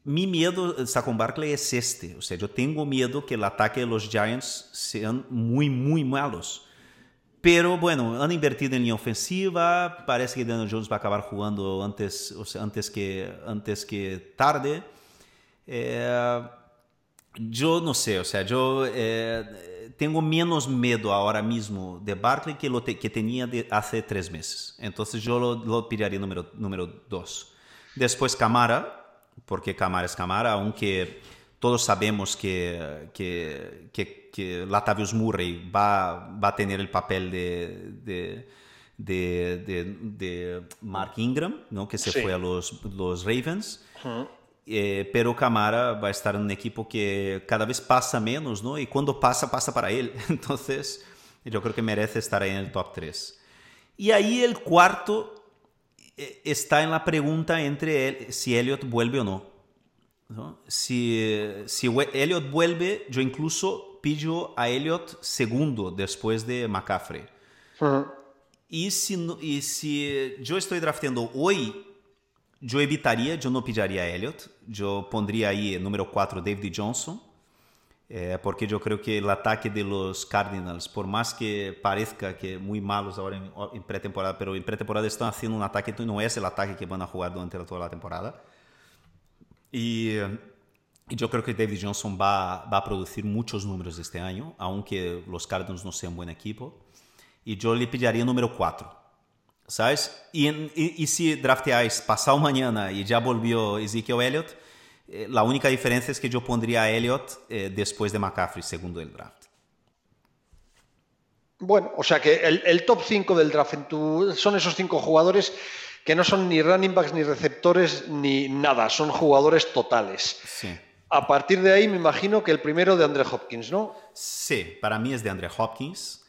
mi miedo, Saquon Barkley, es este. O sea, yo tengo miedo que el ataque de los Giants sean muy, muy malos. Pero bueno, han invertido en línea ofensiva. Parece que Daniel Jones va a acabar jugando antes, o sea, antes, que, antes que tarde. Eh, yo no sé, o sea, yo eh, tengo menos miedo ahora mismo de Barkley que lo que tenía de hace tres meses. Entonces yo lo, lo pediría número, número dos. Después Camara porque Camara es Camara, aunque todos sabemos que, que, que, que Latavius Murray va, va, a tener el papel de, de, de, de Mark Ingram, ¿no? que se sí. fue a los, los Ravens. Uh -huh. Eh, pero Camara va a estar en un equipo que cada vez pasa menos, ¿no? Y cuando pasa, pasa para él. [LAUGHS] Entonces, yo creo que merece estar ahí en el top 3. Y ahí el cuarto está en la pregunta entre él, si Elliot vuelve o no. ¿no? Si, si Elliot vuelve, yo incluso pillo a Elliot segundo después de McCaffrey. Uh -huh. y, si, y si yo estoy drafteando hoy, yo evitaría, yo no pillaría a Elliot. Yo pondría ahí número 4 David Johnson. Eh, porque yo creo que el ataque de los Cardinals, por más que parezca que muy malos ahora en, pretemporada, pero en pretemporada están haciendo un ataque que no es el ataque que van a jugar durante toda la temporada. Y, yo creo que David Johnson va, va, a producir muchos números este año, aunque los Cardinals no sean buen equipo. Y yo le pediría número 4. ¿Sabes? Y, y, y si drafteáis pasado mañana y ya volvió Ezekiel Elliott, eh, la única diferencia es que yo pondría a Elliott eh, después de McCaffrey, segundo del draft. Bueno, o sea que el, el top 5 del draft en tu, son esos cinco jugadores que no son ni running backs, ni receptores, ni nada, son jugadores totales. Sí. A partir de ahí me imagino que el primero de Andre Hopkins, ¿no? Sí, para mí es de Andre Hopkins.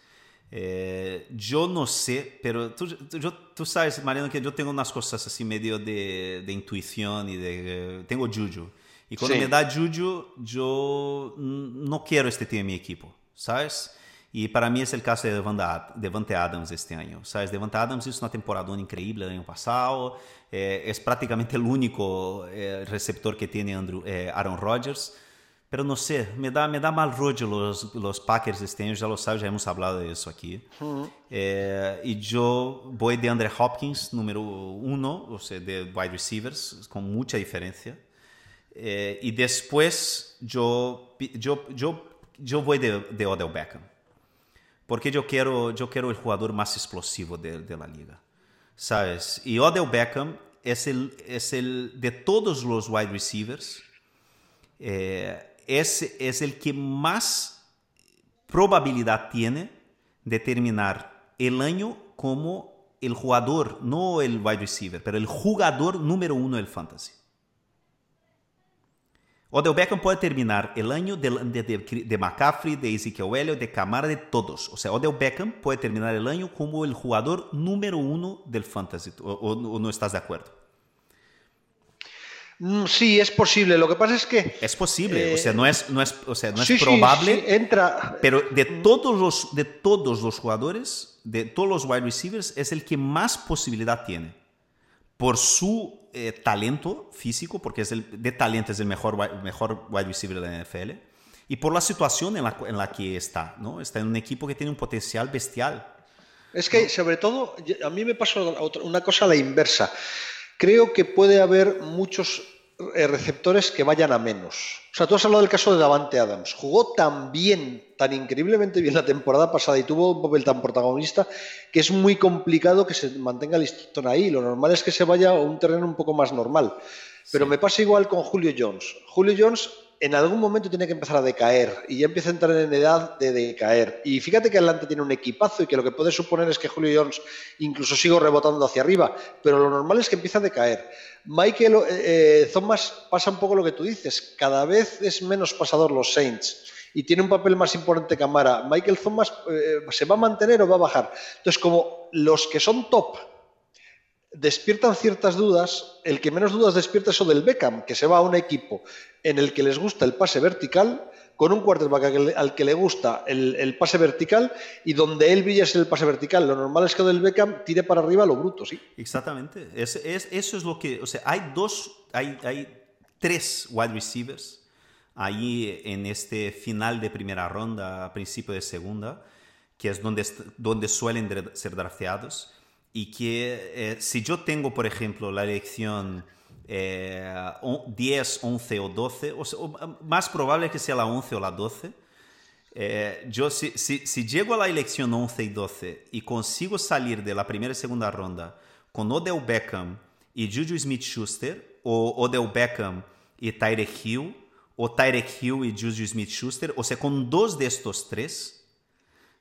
Eh, yo no sé, pero tú, tú, yo, tú, sabes, Mariano, que yo tengo unas cosas así medio de, de intuición y de... Tengo juju. Y cuando sí. me da juju, yo no quiero este tío en mi equipo, ¿sabes? Y para mí es el caso de Devante Adams este año. ¿Sabes? Devante Adams hizo una temporada increíble el año pasado. Eh, es prácticamente el único eh, receptor que tiene Andrew, eh, Aaron Rodgers. Pero no sé, me da, me da mal rollo los, los Packers este año, ya lo sabes, ya hemos hablado de eso aquí. Uh -huh. eh, y yo voy de Andre Hopkins, número uno, o sea, de wide receivers, con mucha diferencia. Eh, y después yo, yo, yo, yo voy de, de Odell Beckham. Porque yo quiero, yo quiero el jugador más explosivo de, de la liga. ¿Sabes? Y Odell Beckham es el, es el de todos los wide receivers. Eh, es, es el que más probabilidad tiene de terminar el año como el jugador, no el wide receiver, pero el jugador número uno del fantasy. Odell Beckham puede terminar el año de, de, de, McCaffrey, de Ezekiel Elliott, de Camara, de todos. O sea, Odell Beckham puede terminar el año como el jugador número uno del fantasy. ¿O, o, o no estás de acuerdo? Mm, Sí, es posible. Lo que pasa es que. Es posible. Eh, o sea, no es, no es, o sea, no sí, es probable. Sí, sí, entra. Pero de todos, los, de todos los jugadores, de todos los wide receivers, es el que más posibilidad tiene. Por su eh, talento físico, porque es el, de talento es el mejor, mejor wide receiver de la NFL. Y por la situación en la, en la que está. ¿no? Está en un equipo que tiene un potencial bestial. Es que, sobre todo, a mí me pasó una cosa a la inversa creo que puede haber muchos eh, receptores que vayan a menos. O sea, tú has hablado del caso de Davante Adams. Jugó tan bien, tan increíblemente bien la temporada pasada y tuvo un papel tan protagonista que es muy complicado que se mantenga el listón ahí. Lo normal es que se vaya a un terreno un poco más normal. Pero sí. me pasa igual con Julio Jones. Julio Jones en algún momento tiene que empezar a decaer y ya empieza a entrar en edad de decaer. Y fíjate que Atlanta tiene un equipazo y que lo que puede suponer es que Julio Jones incluso siga rebotando hacia arriba, pero lo normal es que empiece a decaer. Michael eh, eh, Thomas pasa un poco lo que tú dices, cada vez es menos pasador los Saints y tiene un papel más importante que Amara. Michael Thomas eh, se va a mantener o va a bajar. Entonces, como los que son top despiertan ciertas dudas, el que menos dudas despierta es del Beckham, que se va a un equipo en el que les gusta el pase vertical, con un quarterback al que le gusta el, pase vertical y donde él brilla es el pase vertical. Lo normal es que del Beckham tire para arriba lo bruto, sí. Exactamente. Es, es, eso es lo que. O sea, hay dos. Hay, tres wide receivers ahí en este final de primera ronda, principio de segunda, que es donde, donde suelen ser drafteados. Y que eh, si yo tengo, por ejemplo, la elección 10, 11 o 12, o, más probable que sea la 11 o la 12, eh, yo si, si, si, llego a la elección 11 y 12 y consigo salir de la primera y segunda ronda con Odell Beckham y Juju Smith-Schuster, o Odell Beckham y Tyreek Hill, o Tyreek Hill y Juju Smith-Schuster, o sea, con dos de estos tres,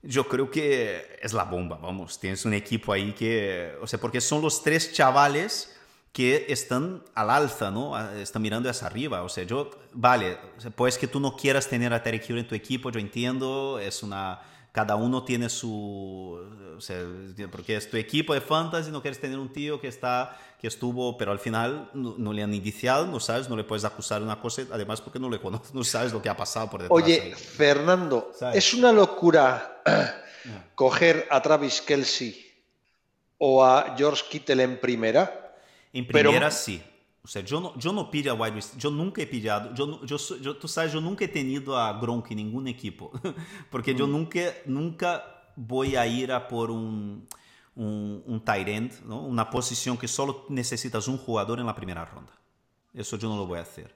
yo creo que es la bomba, vamos, tienes un equipo ahí que, o sea, porque son los tres chavales que están al alza, ¿no? Están mirando hacia arriba. O sea, yo, vale, pues que tú no quieras tener a Terry Hill en tu equipo, yo entiendo, es una, cada uno tiene su, o sea, porque es tu equipo de fantasy, no quieres tener un tío que está, que estuvo, pero al final no, le han iniciado, no sabes, no le puedes acusar una cosa, además porque no le conoces, no sabes lo que ha pasado por detrás. Oye, Fernando, es una locura [CLEARS THROAT] coger a Travis Kelsey o a George Kittle en primera En primera, sí. O sea, yo no, yo no pido a wide receiver, yo nunca he pillado, yo, yo, yo, tú sabes, yo nunca he tenido a Gronk en ningún equipo, [LAUGHS] porque mm. yo nunca, nunca voy a ir a por un, un, un tight end, ¿no? una posición que solo necesitas un jugador en la primera ronda. Eso yo no lo voy a hacer.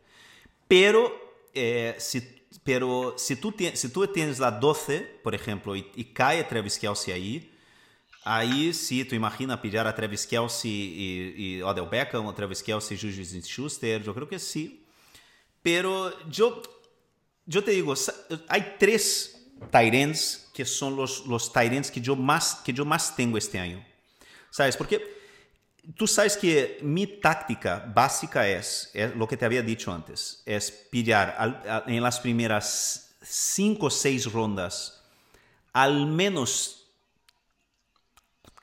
Pero, eh, si, pero si, tú, si tú tienes la 12, por ejemplo, y, y cae Travis Kelsey ahí, Aí, se tu imagina pillar a Travis Kelsey e, e Odell Beckham, o Travis Kelsey e Juju Smith-Schuster, eu creio que sim. Pero eu, eu te digo, há três Tyrants que são os, os Tyrants que eu mais que eu mais tenho este ano. Sabes? Porque tu sabes que mi táctica básica é, é o que te havia dicho antes, é pillar al, al, en las primeras cinco ou seis rondas al menos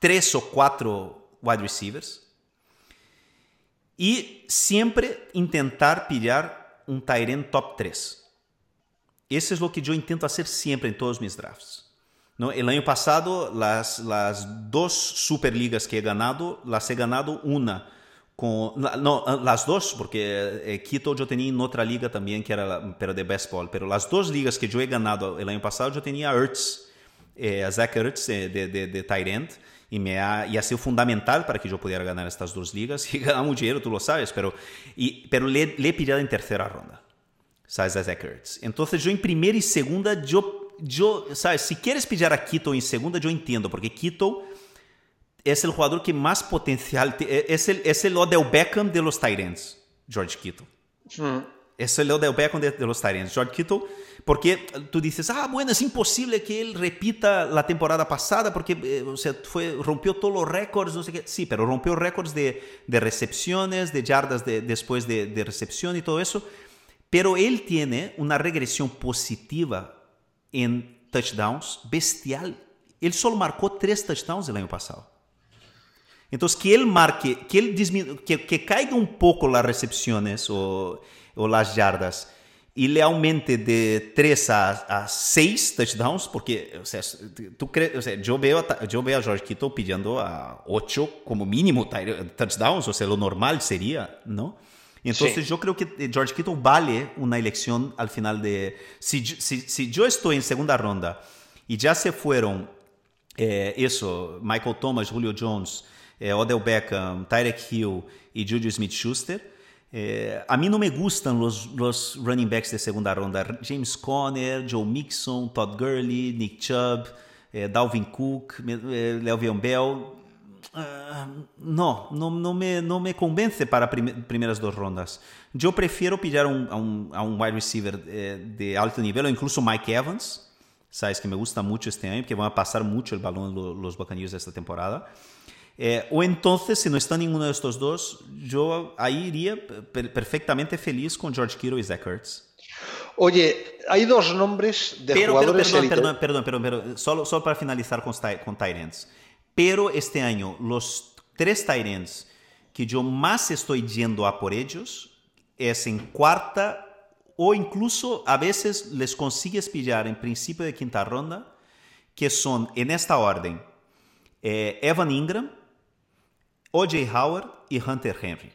tres o cuatro wide receivers y siempre intentar pillar un Tyrant top 3. Eso es lo que yo intento hacer siempre en todos mis drafts. ¿no? El año pasado, las, las dos Superligas que he ganado, las he ganado una con... No, las dos, porque eh, Quito yo tenía en otra liga también, que era la, pero de baseball, pero las dos ligas que yo he ganado el año pasado, yo tenía a Ertz, eh, a Zach Ertz eh, de, de, de Tyrant, y me ha, y ha sido fundamental para que yo pudiera ganar estas dos ligas y [LAUGHS] ganamos dinero, tú lo sabes, pero, y, pero le, le he pillado en tercera ronda, ¿sabes? Zach Ertz. Entonces yo en primera y segunda, yo, yo, ¿sabes? Si quieres pillar a Quito en segunda, yo entiendo, porque Quito es el jugador que más potencial, es el, es el Odell Beckham de los Tyrants, George Quito. Mm. Es el Odell Beckham de, de los Tyrants. George Quito porque tú dices, ah, bueno, es imposible que él repita la temporada pasada porque eh, o sea, fue, rompió todos los récords, no sé qué. Sí, pero rompió récords de, de recepciones, de yardas de, después de, de recepción y todo eso. Pero él tiene una regresión positiva en touchdowns bestial. Él solo marcó tres touchdowns el año pasado. Entonces, que él marque, que, él que, que caiga un poco las recepciones o, o las yardas y le aumente de 3 a, a 6 touchdowns, porque o sea, tú crees, o sea, yo, veo a, yo veo a George Kittle pidiendo a 8 como mínimo touchdowns, o sea, lo normal sería, ¿no? Entonces sí. yo creo que George Kittle vale una elección al final de... Si, si, si yo estoy en segunda ronda y ya se fueron eh, eso, Michael Thomas, Julio Jones, eh, Odell Beckham, Tyreek Hill y Juju Smith-Schuster, Eh, a mí no me gustan los, los, running backs de segunda ronda. James Conner, Joe Mixon, Todd Gurley, Nick Chubb, eh, Dalvin Cook, eh, Le'Veon Bell. Uh, no, no, no, me, no me convence para prim primeras dos rondas. Yo prefiero pillar un, a, un, a un wide receiver eh, de alto nivel o incluso Mike Evans. Sabes que me gusta mucho este año, porque van a pasar mucho el balón los, esta temporada. Eh, o entonces, si no está ninguno de estos dos, yo ahí iría per perfectamente feliz con George Kittle y Zach Ertz. Oye, hay dos nombres de pero, jugadores pero, perdón, perdón, perdón, perdón, solo, solo para finalizar con, con Tyrants. Pero este año, los tres Tyrants que yo más estoy yendo a por ellos es en cuarta o incluso a veces les consigues pillar en principio de quinta ronda, que son en esta orden eh, Evan Ingram, O.J. Howard e Hunter Henry.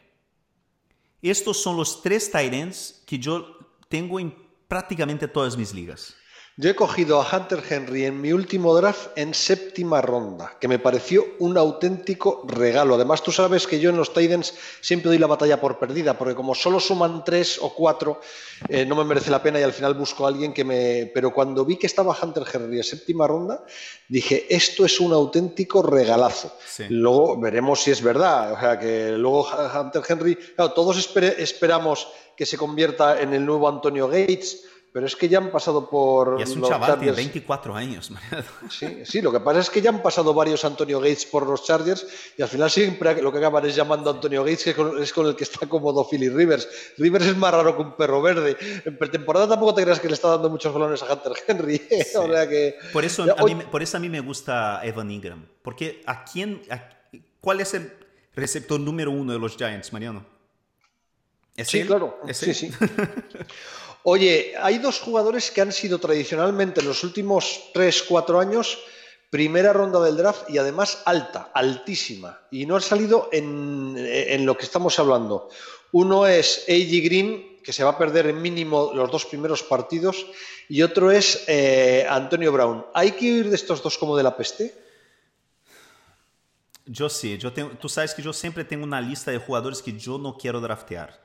Estos son los tres Tyrants que yo tengo en prácticamente todas mis ligas. Yo he cogido a Hunter Henry en mi último draft en séptima ronda, que me pareció un auténtico regalo. Además, tú sabes que yo en los Titans siempre doy la batalla por perdida, porque como solo suman tres o cuatro, eh, no me merece la pena y al final busco a alguien que me. Pero cuando vi que estaba Hunter Henry en séptima ronda, dije, esto es un auténtico regalazo. Luego veremos si es verdad. O sea, que luego Hunter Henry, claro, todos esperamos que se convierta en el nuevo Antonio Gates pero es que ya han pasado por. Y es un chaval, de 24 años, Sí, sí, lo que pasa es que ya han pasado varios Antonio Gates por los Chargers y al final siempre lo que acaban es llamando a Antonio Gates, que es con el que está cómodo Philly Rivers. Rivers es más raro que un perro verde. En pretemporada tampoco te creas que le está dando muchos balones a Hunter Henry. que... por, eso a mí, por eso a mí me gusta Evan Ingram. Porque ¿a quién, ¿cuál es el receptor número uno de los Giants, Mariano? ¿Es sí, claro. sí, sí. [LAUGHS] Oye, hay dos jugadores que han sido tradicionalmente en los últimos 3, 4 años primera ronda del draft y además alta, altísima. Y no han salido en, lo que estamos hablando. Uno es A.G. Green, que se va a perder en mínimo los dos primeros partidos, y otro es eh, Antonio Brown. ¿Hay que ir de estos dos como de la peste? Yo sí, yo tengo, tú sabes que yo siempre tengo una lista de jugadores que yo no quiero draftear.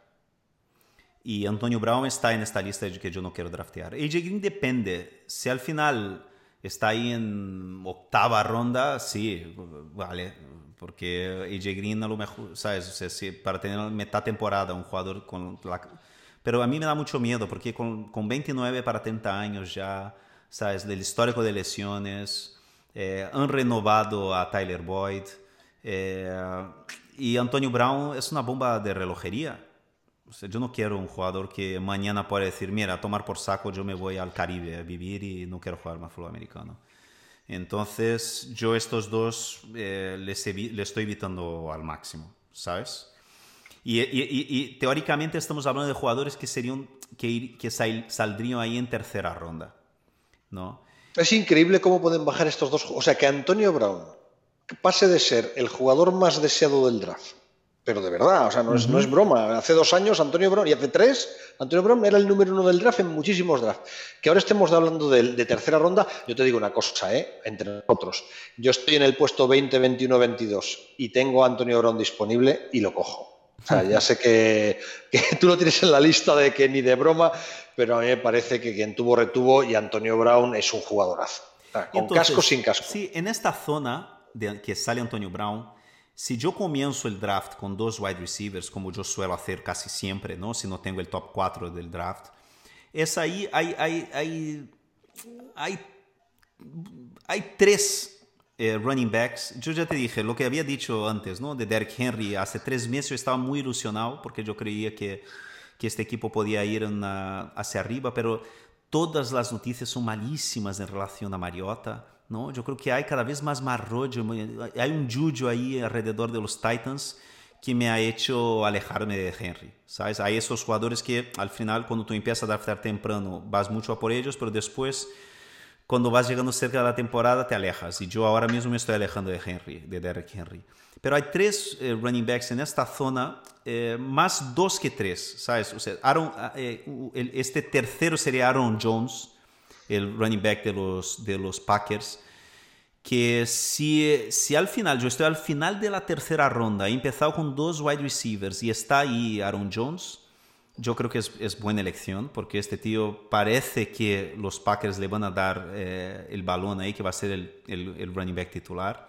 Y Antonio Brown está en esta lista de que yo no quiero draftear. AJ Green depende. Si al final está ahí en octava ronda, sí, vale. Porque AJ Green a lo mejor, ¿sabes? para tener meta temporada un jugador con la... Pero a mí me da mucho miedo porque con, con 29 para 30 años ya, ¿sabes? Del histórico de lesiones, eh, han renovado a Tyler Boyd. Eh, y Antonio Brown es una bomba de relojería yo no quiero un jugador que mañana pueda decir, mira, a tomar por saco, yo me voy al Caribe a vivir y no quiero jugar más fútbol americano. Entonces, yo estos dos eh, les, estoy evitando al máximo, ¿sabes? Y, teóricamente estamos hablando de jugadores que, serían, que, que saldrían ahí en tercera ronda, ¿no? Es increíble cómo pueden bajar estos dos. O sea, que Antonio Brown pase de ser el jugador más deseado del draft pero de verdad, o sea, no es, no es broma. Hace dos años Antonio Brown, y hace tres, Antonio Brown era el número uno del draft en muchísimos drafts. Que ahora estemos hablando de, tercera ronda, yo te digo una cosa, ¿eh? entre nosotros. Yo estoy en el puesto 20, 21, 22 y tengo a Antonio Brown disponible y lo cojo. O sea, ya sé que, tú lo tienes en la lista de que ni de broma, pero a mí me parece que quien tuvo retuvo y Antonio Brown es un jugadorazo. con casco sin casco. Sí, en esta zona de que sale Antonio Brown, si yo comienzo el draft con dos wide receivers, como yo suelo hacer casi siempre, ¿no? si no tengo el top 4 del draft, es ahí, hay, hay, hay, hay, hay tres eh, running backs. Yo ya te dije lo que había dicho antes, ¿no? De Derrick Henry. Hace tres meses yo estaba muy ilusionado porque yo creía que, que este equipo podía ir hacia arriba, pero todas las noticias son malísimas en relación a Mariota. ¿No? Yo creo que hay cada vez más marrojo, hay un yuyo ahí alrededor de los Titans que me ha hecho alejarme de Henry, ¿sabes? Hay esos jugadores que al final cuando tú empiezas a draftar temprano vas mucho a por ellos, pero después cuando vas llegando cerca de la temporada te alejas y yo ahora mismo me estoy alejando de Henry, de Derrick Henry. Pero hay tres eh, running backs en esta zona, eh, más dos que tres, ¿sabes? Aaron, eh, este tercero sería Aaron Jones, el running back de los, de los Packers, que si, si al final, yo estoy al final de la tercera ronda, he empezado con dos wide receivers y está ahí Aaron Jones, yo creo que es, es buena elección porque este tío parece que los Packers le van a dar eh, el balón ahí, que va a ser el, el, running back titular.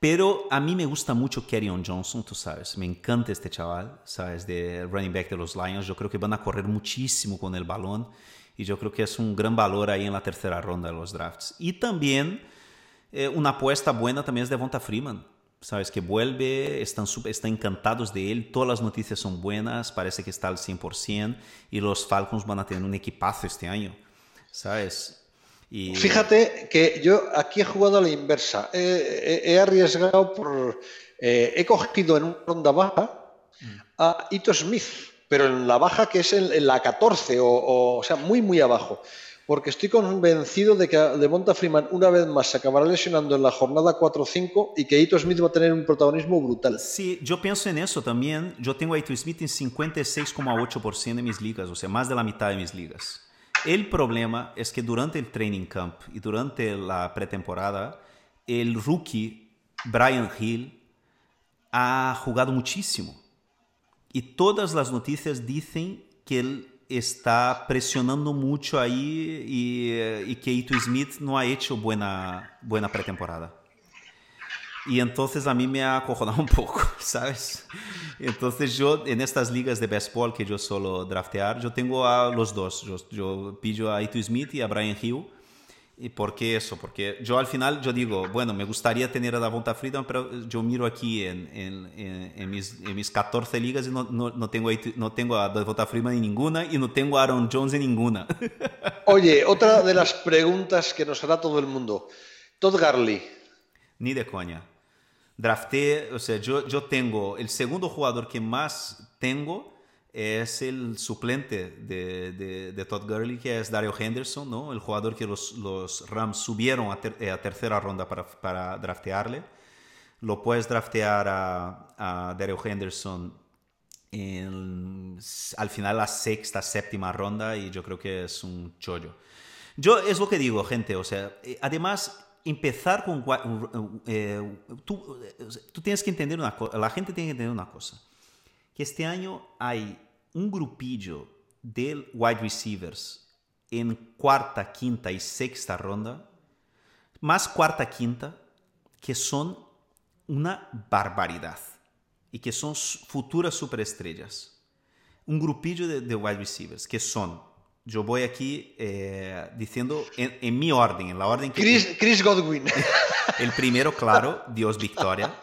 Pero a mí me gusta mucho Kerryon Johnson, tú sabes. Me encanta este chaval, sabes, de running back de los Lions. Yo creo que van a correr muchísimo con el balón y yo creo que es un gran valor ahí en la tercera ronda de los drafts. Y también eh, una apuesta buena también es de Devonta Freeman. Sabes que vuelve, están, están encantados de él, todas las noticias son buenas, parece que está al 100% y los Falcons van a tener un equipazo este año. ¿Sabes? Y... Fíjate que yo aquí he jugado a la inversa. He, arriesgado por. Eh, he cogido en una ronda baja a Ito Smith pero en la baja que es en, la 14, o, sea, muy, muy abajo. Porque estoy convencido de que Devonta Freeman una vez más se acabará lesionando en la jornada 4 o 5 y que Ito Smith va a tener un protagonismo brutal. Sí, yo pienso en eso también. Yo tengo a Ito Smith en 56,8% de mis ligas, o sea, más de la mitad de mis ligas. El problema es que durante el training camp y durante la pretemporada, el rookie Brian Hill ha jugado muchísimo. Y todas las noticias dicen que él está presionando mucho ahí y, eh, y, que Ito Smith no ha hecho buena, buena pretemporada. Y entonces a mí me ha acojonado un poco, [LAUGHS] ¿sabes? Entonces yo en estas ligas de baseball que yo solo draftear, yo tengo a los yo pillo a Ito Smith y a Brian Hill ¿Y por qué eso? Porque yo al final yo digo, bueno, me gustaría tener a Davonta Freedom, pero yo miro aquí en, en, en, mis, en mis 14 ligas y no, no, no, tengo, no tengo a Davonta Freeman en ninguna y no tengo a Aaron Jones en ninguna. [LAUGHS] Oye, otra de las preguntas que nos hará todo el mundo. Todd Garley. Ni de coña. Drafté, o sea, yo, yo tengo el segundo jugador que más tengo es el suplente de, de, Todd Gurley, que es Dario Henderson, ¿no? el jugador que los, los Rams subieron a, eh, a, tercera ronda para, para, draftearle. Lo puedes draftear a, a Dario Henderson en, al final la sexta, séptima ronda y yo creo que es un chollo. Yo es lo que digo, gente, o sea, eh, además empezar con... Eh, tú, tú tienes que entender una cosa, la gente tiene que entender una cosa, que este año hay un grupillo de wide receivers en cuarta, quinta y sexta ronda, más cuarta, quinta, que son una barbaridad y que son futuras superestrellas. Un grupillo de, de wide receivers que son, yo voy aquí eh, diciendo en, en, mi orden, en la orden que... Chris, Chris Godwin. El primero, claro, [LAUGHS] Dios Victoria.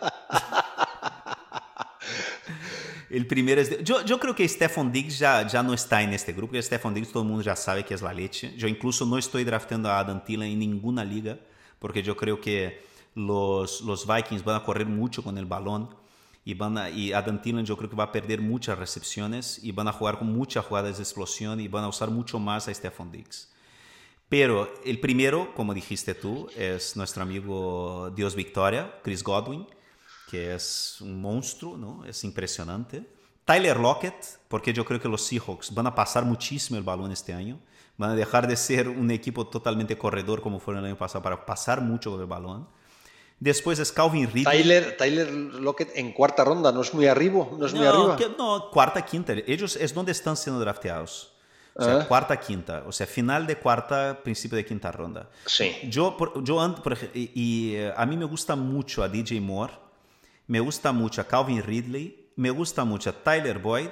El primero es... De... Yo, yo, creo que Stephon Diggs ya, ya no está en este grupo, porque Stephon Diggs todo el mundo ya sabe que es la leche. Yo incluso no estoy draftando a Adam Thielen en ninguna liga, porque yo creo que los, los Vikings van a correr mucho con el balón y, van a, y Adam Thielen yo creo que va a perder muchas recepciones y van a jugar con muchas jugadas de explosión y van a usar mucho más a Stephon Diggs. Pero el primero, como dijiste tú, es nuestro amigo Dios Victoria, Chris Godwin que es un monstruo, ¿no? Es impresionante. Tyler Lockett, porque yo creo que los Seahawks van a pasar muchísimo el balón este año. Van a dejar de ser un equipo totalmente corredor como fueron el año pasado para pasar mucho el balón. Después es Calvin Ridley. Tyler, Tyler Lockett en cuarta ronda, ¿no es muy arriba? No, es muy arriba. Que, no, cuarta, quinta. Ellos es donde están siendo drafteados. O sea, ah. cuarta, quinta. O sea, final de cuarta, principio de quinta ronda. Sí. Yo, yo por ejemplo, y, y, eh, a mí me gusta mucho a DJ Moore me gusta mucho a Calvin Ridley, me gusta mucho a Tyler Boyd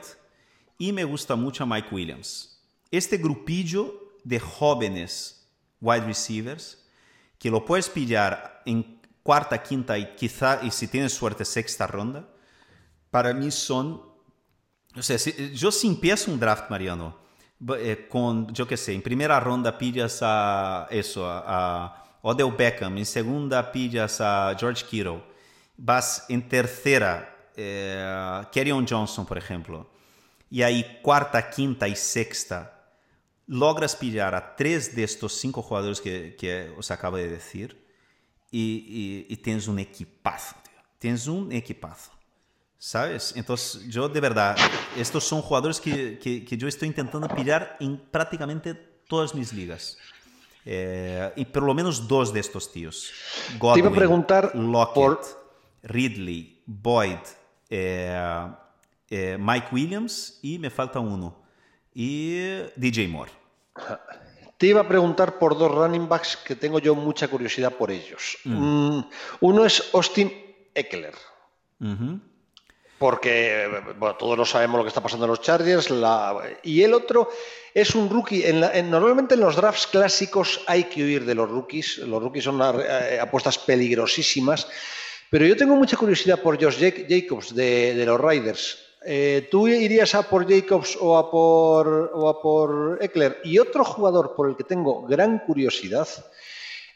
y me gusta mucho a Mike Williams. Este grupillo de jóvenes wide receivers que lo puedes pillar en cuarta, quinta y quizá, y si tienes suerte, sexta ronda, para mí son... O sea, si, yo si empiezo un draft, Mariano, eh, con, yo qué sé, en primera ronda pillas a eso, a, a Odell Beckham, en segunda pillas a George Kittle, vas en tercera, eh, Kerryon Johnson, por ejemplo, y ahí cuarta, quinta y sexta, logras pillar a tres de estos cinco jugadores que, que os acabo de decir y, y, y tienes un equipazo, tío. Tienes un equipazo. ¿Sabes? Entonces, yo de verdad, estos son jugadores que, que, que yo estoy intentando pillar en prácticamente todas mis ligas. Eh, y por lo menos dos de estos tíos. Godwin, Te iba a preguntar Lockett, por Ridley, Boyd, eh, eh, Mike Williams y me falta uno. Y DJ Moore. Te iba a preguntar por dos running backs que tengo yo mucha curiosidad por ellos. Mm. Mm, uno es Austin Eckler. Porque bueno, todos lo sabemos lo que está pasando en los Chargers. La... Y el otro es un rookie. En normalmente en los drafts clásicos hay que huir de los rookies. Los rookies son eh, apuestas peligrosísimas. Pero yo tengo mucha curiosidad por Josh Jacobs de, los Riders. Eh, ¿Tú irías a por Jacobs o a por, o a por Eckler? Y otro jugador por el que tengo gran curiosidad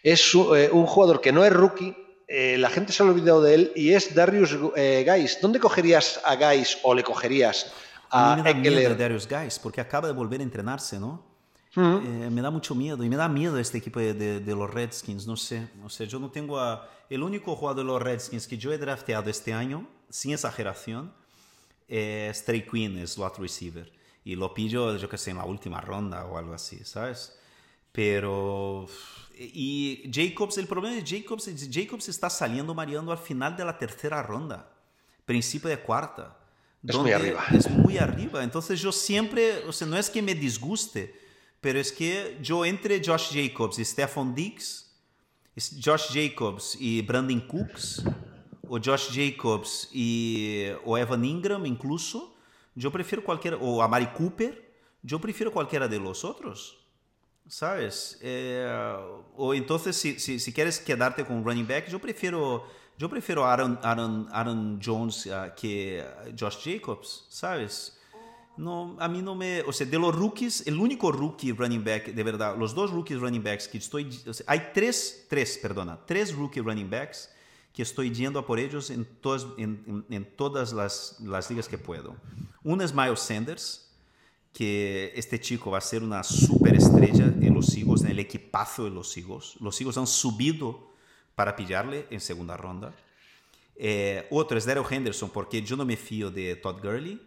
es eh, un jugador que no es rookie, eh, la gente se ha olvidado de él, y es Darius Guys. ¿Dónde cogerías a Guys o le cogerías a, mí me da de Darius Guys porque acaba de volver a entrenarse, ¿no? Eh, me da mucho miedo y me da miedo este equipo de, de, los Redskins, no sé. O sea, yo no tengo a... El único jugador de los Redskins que yo he drafteado este año, sin exageración, es Trey Quinn, es slot receiver. Y lo pillo, yo que sé, en la última ronda o algo así, ¿sabes? Pero... Y Jacobs, el problema de Jacobs es Jacobs está saliendo mareando al final de la tercera ronda, principio de cuarta. Es muy arriba. Es muy arriba. Entonces yo siempre, o sea, no es que me disguste, pero es que yo entre Josh Jacobs y Stephon Diggs, Josh Jacobs y Brandon Cooks, o Josh Jacobs y o Evan Ingram incluso, yo prefiero cualquiera, o Amari Cooper, yo prefiero cualquiera de los otros. ¿Sabes? Eh, o entonces, si, si, si, quieres quedarte con running back, yo prefiero, yo prefiero Aaron, Aaron, Aaron Jones uh, que Josh Jacobs, ¿sabes? No, a mí no me, o sea, de los rookies, el único rookie running back, de verdad, los dos rookies running backs que estoy, o hay tres, tres, perdona, tres rookie running backs que estoy yendo a por ellos en, todas, en, en, todas las, las, ligas que puedo. Uno es Miles Sanders, que este chico va a ser una superestrella en los Eagles, en el equipazo de los Eagles. Los Eagles han subido para pillarle en segunda ronda. Eh, otro es Daryl Henderson, porque yo no me fío de Todd Gurley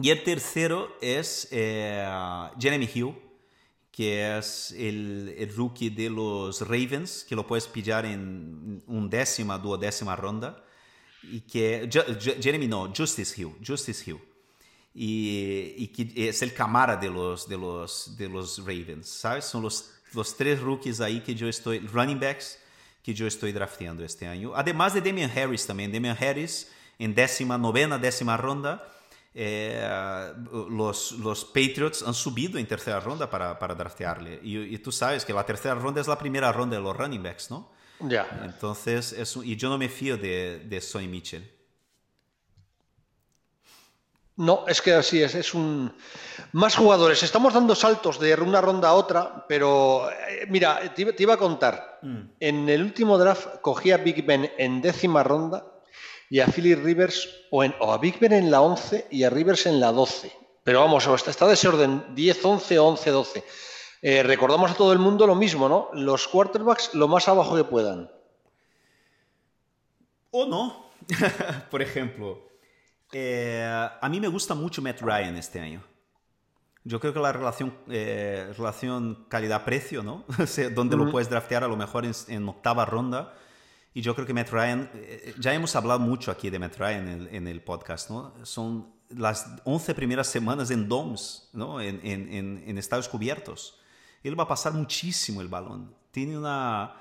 y el tercero es eh, Jeremy Hill, que es el, rookie de los Ravens, que lo puedes pillar en un décima, duodécima ronda. Y que, Jeremy no, Justice Hill, Justice Hill. Y, que es el cámara de los, de los, de los Ravens, ¿sabes? Son los, los tres rookies ahí que yo estoy, running backs, que yo estoy drafteando este año. Además de Damian Harris también. Damian Harris en décima, novena, décima ronda eh, los, los Patriots han subido en tercera ronda para, para draftearle. Y, tú sabes que la tercera ronda es la primera ronda de los running backs, ¿no? Ya. Entonces, es, y yo no me fío de, de Sonny Mitchell. No, es que así es, es un... Más jugadores, estamos dando saltos de una ronda a otra, pero eh, mira, te, iba a contar, mm. en el último draft cogí a Big Ben en décima ronda y a Philly Rivers o, a Big Ben en la 11 y a Rivers en la 12. Pero vamos, está de ese orden 10, 11, 11, 12. recordamos a todo el mundo lo mismo, ¿no? Los quarterbacks lo más abajo que puedan. O no. [LAUGHS] Por ejemplo, eh, a mí me gusta mucho Matt Ryan este año. Yo creo que la relación, eh, relación calidad-precio, ¿no? [LAUGHS] donde lo puedes draftear a lo mejor en octava ronda, y yo creo que Matt Ryan, eh, ya hemos hablado mucho aquí de Matt Ryan en el, podcast, ¿no? Son las 11 primeras semanas en DOMS, ¿no? En, en, en, estados cubiertos. Él va a pasar muchísimo el balón. Tiene una...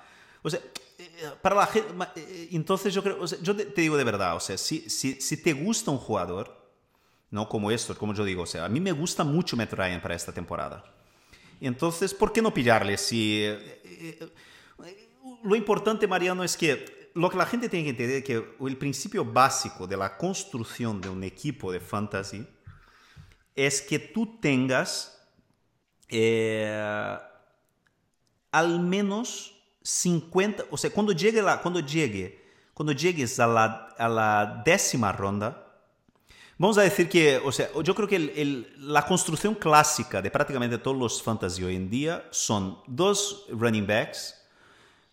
O sea, eh, para la gente... Eh, entonces yo creo... O sea, yo te, digo de verdad, o sea, si, si, si te gusta un jugador, ¿no? Como esto, como yo digo, o sea, a mí me gusta mucho Matt Ryan para esta temporada. Entonces, ¿por qué no pillarle si lo importante, Mariano, es que lo que la gente tiene que entender es que el principio básico de la construcción de un equipo de fantasy es que tú tengas eh, al menos 50, o sea, cuando llegue la, cuando llegue, cuando llegues a la, a décima ronda, vamos a decir que, o sea, yo creo que la construcción clásica de prácticamente todos los fantasy hoy en día son dos running backs,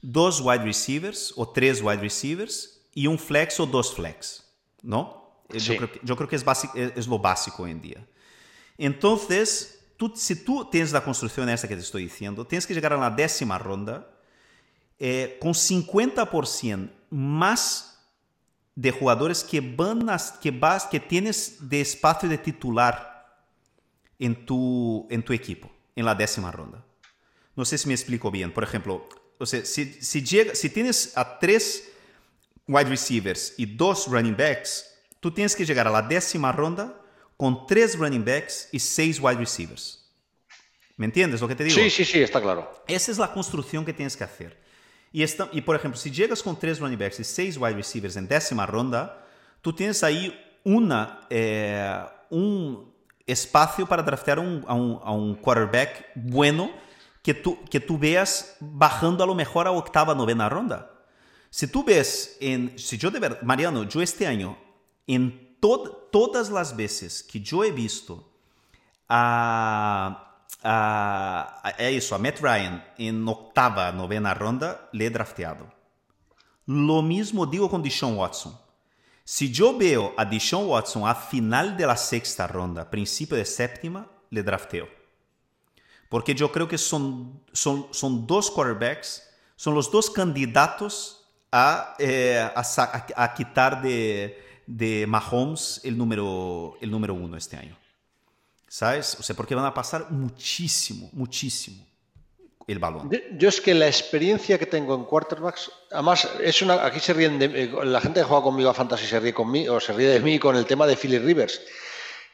dos wide receivers o tres wide receivers y un flex o dos flex, ¿no? Eh, yo, creo que, yo creo que es, básico, es, lo básico hoy en día. Entonces, tú, si tú tienes la construcción esta que te estoy diciendo, tienes que llegar a la décima ronda eh, con 50% más de jugadores que van que vas, que tienes de espacio de titular en tu, en tu equipo, en la décima ronda. No sé si me explico bien. Por ejemplo, o sea, si, si, llega, si tienes a tres wide receivers y dos running backs, tú tienes que llegar a la décima ronda con tres running backs y seis wide receivers. ¿Me entiendes lo que te digo? Sí, sí, sí, está claro. Esa es la construcción que tienes que hacer. Y, esta, y por ejemplo, si llegas con tres running backs y seis wide receivers en décima ronda, tú tienes ahí una, eh, un espacio para draftear un, a, un, a un quarterback bueno que tú, que tú veas bajando a lo mejor a octava, novena ronda. Si tú ves, en, si yo de verdad, Mariano, yo este año, en todas las veces que yo he visto a, a, a, eso, a Matt Ryan en octava, novena ronda, le he drafteado. Lo mismo digo con Deshaun Watson. Si yo veo a Deshaun Watson a final de la sexta ronda, principio de séptima, le drafteo. Porque yo creo que son, son, son dos quarterbacks, son los dos candidatos a, eh, a, a quitar de, de Mahomes el número, el número uno este año. ¿Sabes? O sea, porque van a pasar muchísimo, muchísimo el balón. Yo es que la experiencia que tengo en quarterbacks, además, es una, aquí se ríen de, eh, la gente que juega conmigo a Fantasy se ríe conmigo, o se ríe de mí con el tema de Philly Rivers.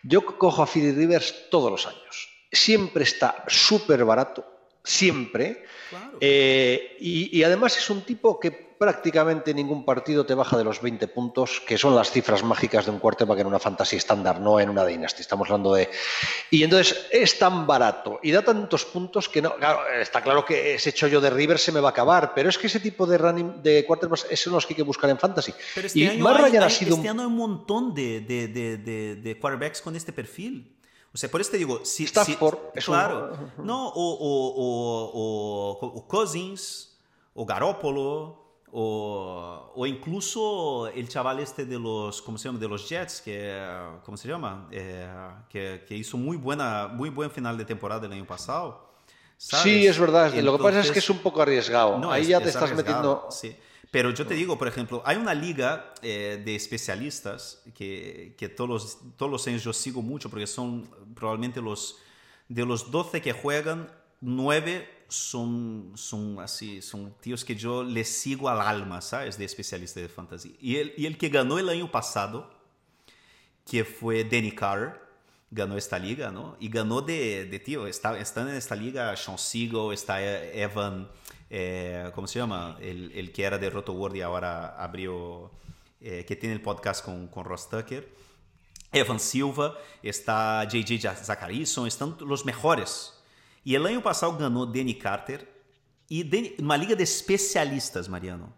Yo cojo a Philly Rivers todos los años. Siempre está súper barato, siempre. Eh, y, y además es un tipo que prácticamente ningún partido te baja de los 20 puntos, que son las cifras mágicas de un quarterback en una fantasy estándar, no en una dynasty. Estamos hablando de. Y entonces es tan barato y da tantos puntos que no. está claro que ese chollo de River se me va a acabar, pero es que ese tipo de running de quarterbacks son los que hay que buscar en fantasy. Pero este y año hay, ha sido este año hay un montón de, de, de, de quarterbacks con este perfil. O sea, por eso te digo, si, Stafford, si, claro, no, o, o, o, o, Cousins, o Garópolo, o, o, incluso el chaval este de los, ¿cómo se llama? De los Jets, que, ¿cómo se llama? Eh, que, que, hizo muy, buena, muy buen final de temporada el año pasado. ¿sabes? Sí, es verdad. Entonces, Lo que pasa es que es un poco arriesgado. No, Ahí es, ya te estás metiendo... Sí. Pero yo te digo, por ejemplo, hay una liga eh, de especialistas que, que todos, los, todos los años yo sigo mucho porque son probablemente los de los 12 que juegan, 9 son, son así, son tíos que yo les sigo al alma, ¿sabes? De especialista de fantasía. Y el, y el que ganó el año pasado, que fue Danny Carr, ganó esta liga, ¿no? Y ganó de, de tío, está, están en esta liga Sean Siegel, está Evan, eh, ¿cómo se llama? El, el, que era de Roto World y ahora abrió, eh, que tiene el podcast con, con Ross Tucker. Evan Silva, está JJ Zacharyson, están los mejores y el año pasado ganó Danny Carter y Danny, una liga de especialistas, Mariano.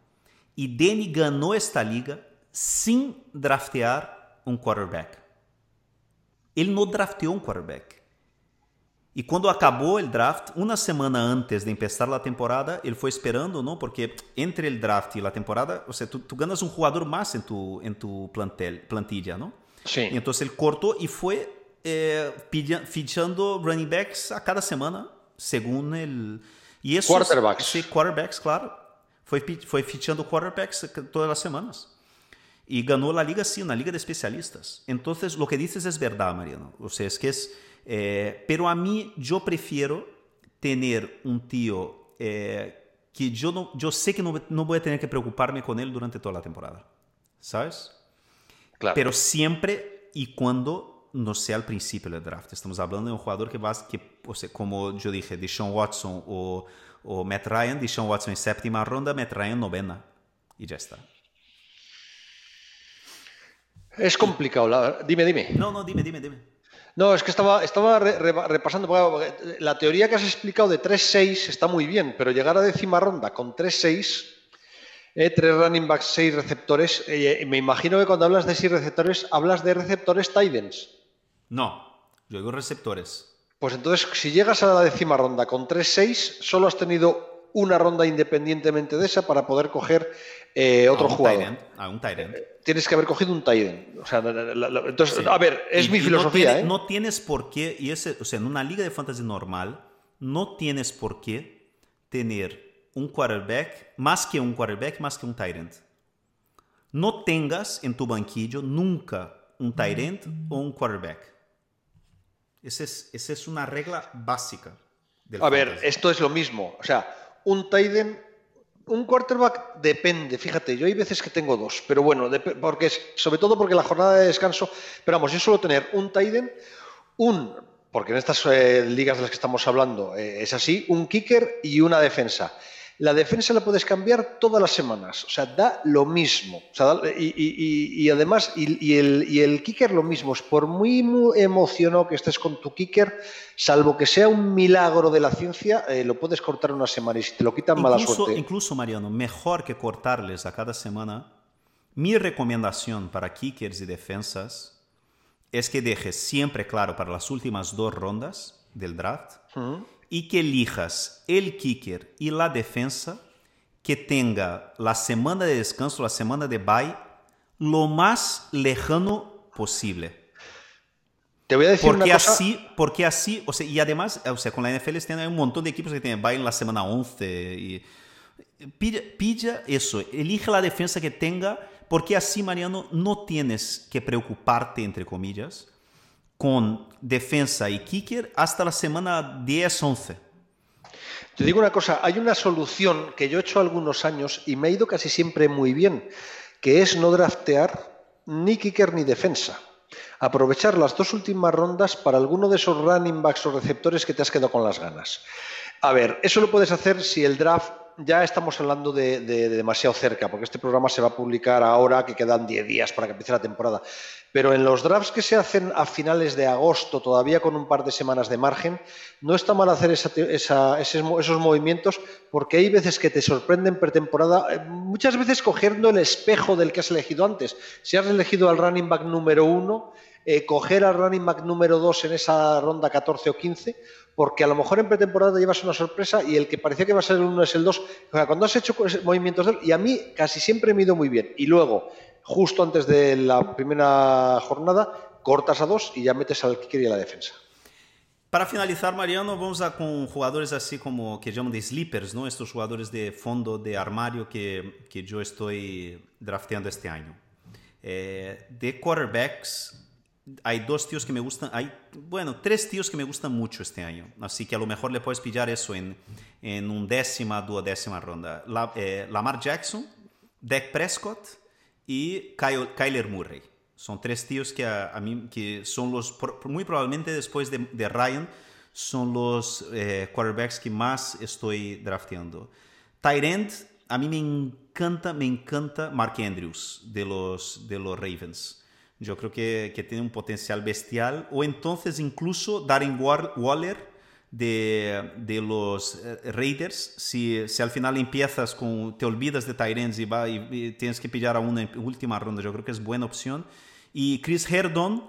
Y Danny ganó esta liga sin draftear un quarterback. Ele não drafteou um quarterback. E quando acabou o draft, uma semana antes de começar a temporada, ele foi esperando, não? Porque entre o draft e a temporada, você tu, tu ganas um jogador mais em tu, em tu plantel, plantilla, não? Sim. Então ele cortou e foi eh, fichando running backs a cada semana, según el... Y eso, quarterbacks. Sí, quarterbacks, claro. Fue, fue fichando quarterbacks todas las semanas. Y ganó la liga, sí, una liga de especialistas. Entonces, lo que dices es verdad, Mariano. O sea, es que es... Eh, pero a mí, yo prefiero tener un tío eh, que yo, no, yo sé que no, no voy a tener que preocuparme con él durante toda la temporada. ¿Sabes? Claro. Pero siempre y cuando no sea al principio del draft. Estamos hablando de un jugador que va, que, o sea, como yo dije, Deshaun Watson o, o Matt Ryan, Deshaun Watson en séptima ronda, Matt Ryan novena. Y ya está. Es complicado. La... Dime, dime. No, no, dime, dime, dime. No, es que estaba, estaba re, re, repasando. La teoría que has explicado de 3-6 está muy bien, pero llegar a décima ronda con 3-6, eh, tres running backs, seis receptores. Eh, me imagino que cuando hablas de seis receptores, hablas de receptores Tidens. No, yo digo receptores. Pues entonces, si llegas a la décima ronda con 3-6, solo has tenido una ronda independientemente de esa para poder coger eh, otro a jugador. a un Tyrant. Eh, tienes que haber cogido un Tyrant. O sea, la, la, la, entonces, sí. a ver, es y, mi y filosofía. No, tiene, ¿eh? no, tienes por qué, y ese, o sea, en una liga de fantasy normal, no tienes por qué tener un quarterback, más que un quarterback, más que un Tyrant. No tengas en tu banquillo nunca un Tyrant mm. o un quarterback. Esa es, esa es una regla básica. Del a fantasy. ver, esto es lo mismo. O sea, un Tiden, un quarterback depende. Fíjate, yo hay veces que tengo dos, pero bueno, porque sobre todo porque la jornada de descanso. Pero vamos, yo suelo tener un Tiden, un, porque en estas eh, ligas de las que estamos hablando eh, es así, un kicker y una defensa. La defensa la puedes cambiar todas las semanas, o sea, da lo mismo. O sea, y, y, y, además, y, el, y, el, kicker lo mismo, es por muy, muy, emocionado que estés con tu kicker, salvo que sea un milagro de la ciencia, eh, lo puedes cortar una semana y si te lo quitan, incluso, mala suerte. Incluso, Mariano, mejor que cortarles a cada semana, Mi recomendación para kickers y defensas es que dejes siempre claro para las últimas dos rondas del draft y que elijas el kicker y la defensa que tenga la semana de descanso, la semana de bye, lo más lejano posible. Te voy a decir porque una cosa. así, porque así, o sea, y además, o sea, con la NFL tiene un montón de equipos que tienen bye en la semana 11 y pilla, pilla eso, elige la defensa que tenga, porque así, Mariano, no tienes que preocuparte, entre comillas, con defensa y kicker hasta la semana 10, 11. Te digo una cosa, hay una solución que yo he hecho algunos años y me ha ido casi siempre muy bien, que es no draftear ni kicker ni defensa. Aprovechar las dos últimas rondas para alguno de esos running backs o receptores que te has quedado con las ganas. A ver, eso lo puedes hacer si el draft ya estamos hablando de, de, de, demasiado cerca, porque este programa se va a publicar ahora que quedan 10 días para que empiece la temporada. Pero en los drafts que se hacen a finales de agosto, todavía con un par de semanas de margen, no está mal hacer esa, esa, esos, movimientos porque hay veces que te sorprenden pretemporada, eh, muchas veces cogiendo el espejo del que has elegido antes. Si has elegido al running back número uno, eh, coger al running back número dos en esa ronda 14 o 15, porque a lo mejor en pretemporada llevas una sorpresa y el que parecía que va a ser el uno es el dos. O sea, cuando has hecho movimientos y a mí casi siempre me ido muy bien. Y luego, justo antes de la primera jornada, cortas a dos y ya metes al kicker y a la defensa. Para finalizar, Mariano, vamos a con jugadores así como que llaman de sleepers, ¿no? Estos jugadores de fondo de armario que, que yo estoy drafteando este año. Eh, de quarterbacks, hay dos tíos que me gustan, hay, bueno, tres tíos que me gustan mucho este año. Así que a lo mejor le puedes pillar eso en, en un décima, duodécima ronda. La, eh, Lamar Jackson, Dak Prescott y Kyle, Kyler Murray. Son tres tíos que a, mí que son los, muy probablemente después de, de Ryan, son los eh, quarterbacks que más estoy drafteando. Tyrant, a mí me encanta, me encanta Mark Andrews de los, de los Ravens. Yo creo que, que tiene un potencial bestial. O entonces incluso Darren Waller de, de los Raiders. Si, si, al final empiezas con, te olvidas de Tyrants y, tienes que pillar a una en última ronda, yo creo que es buena opción. Y Chris Herdon,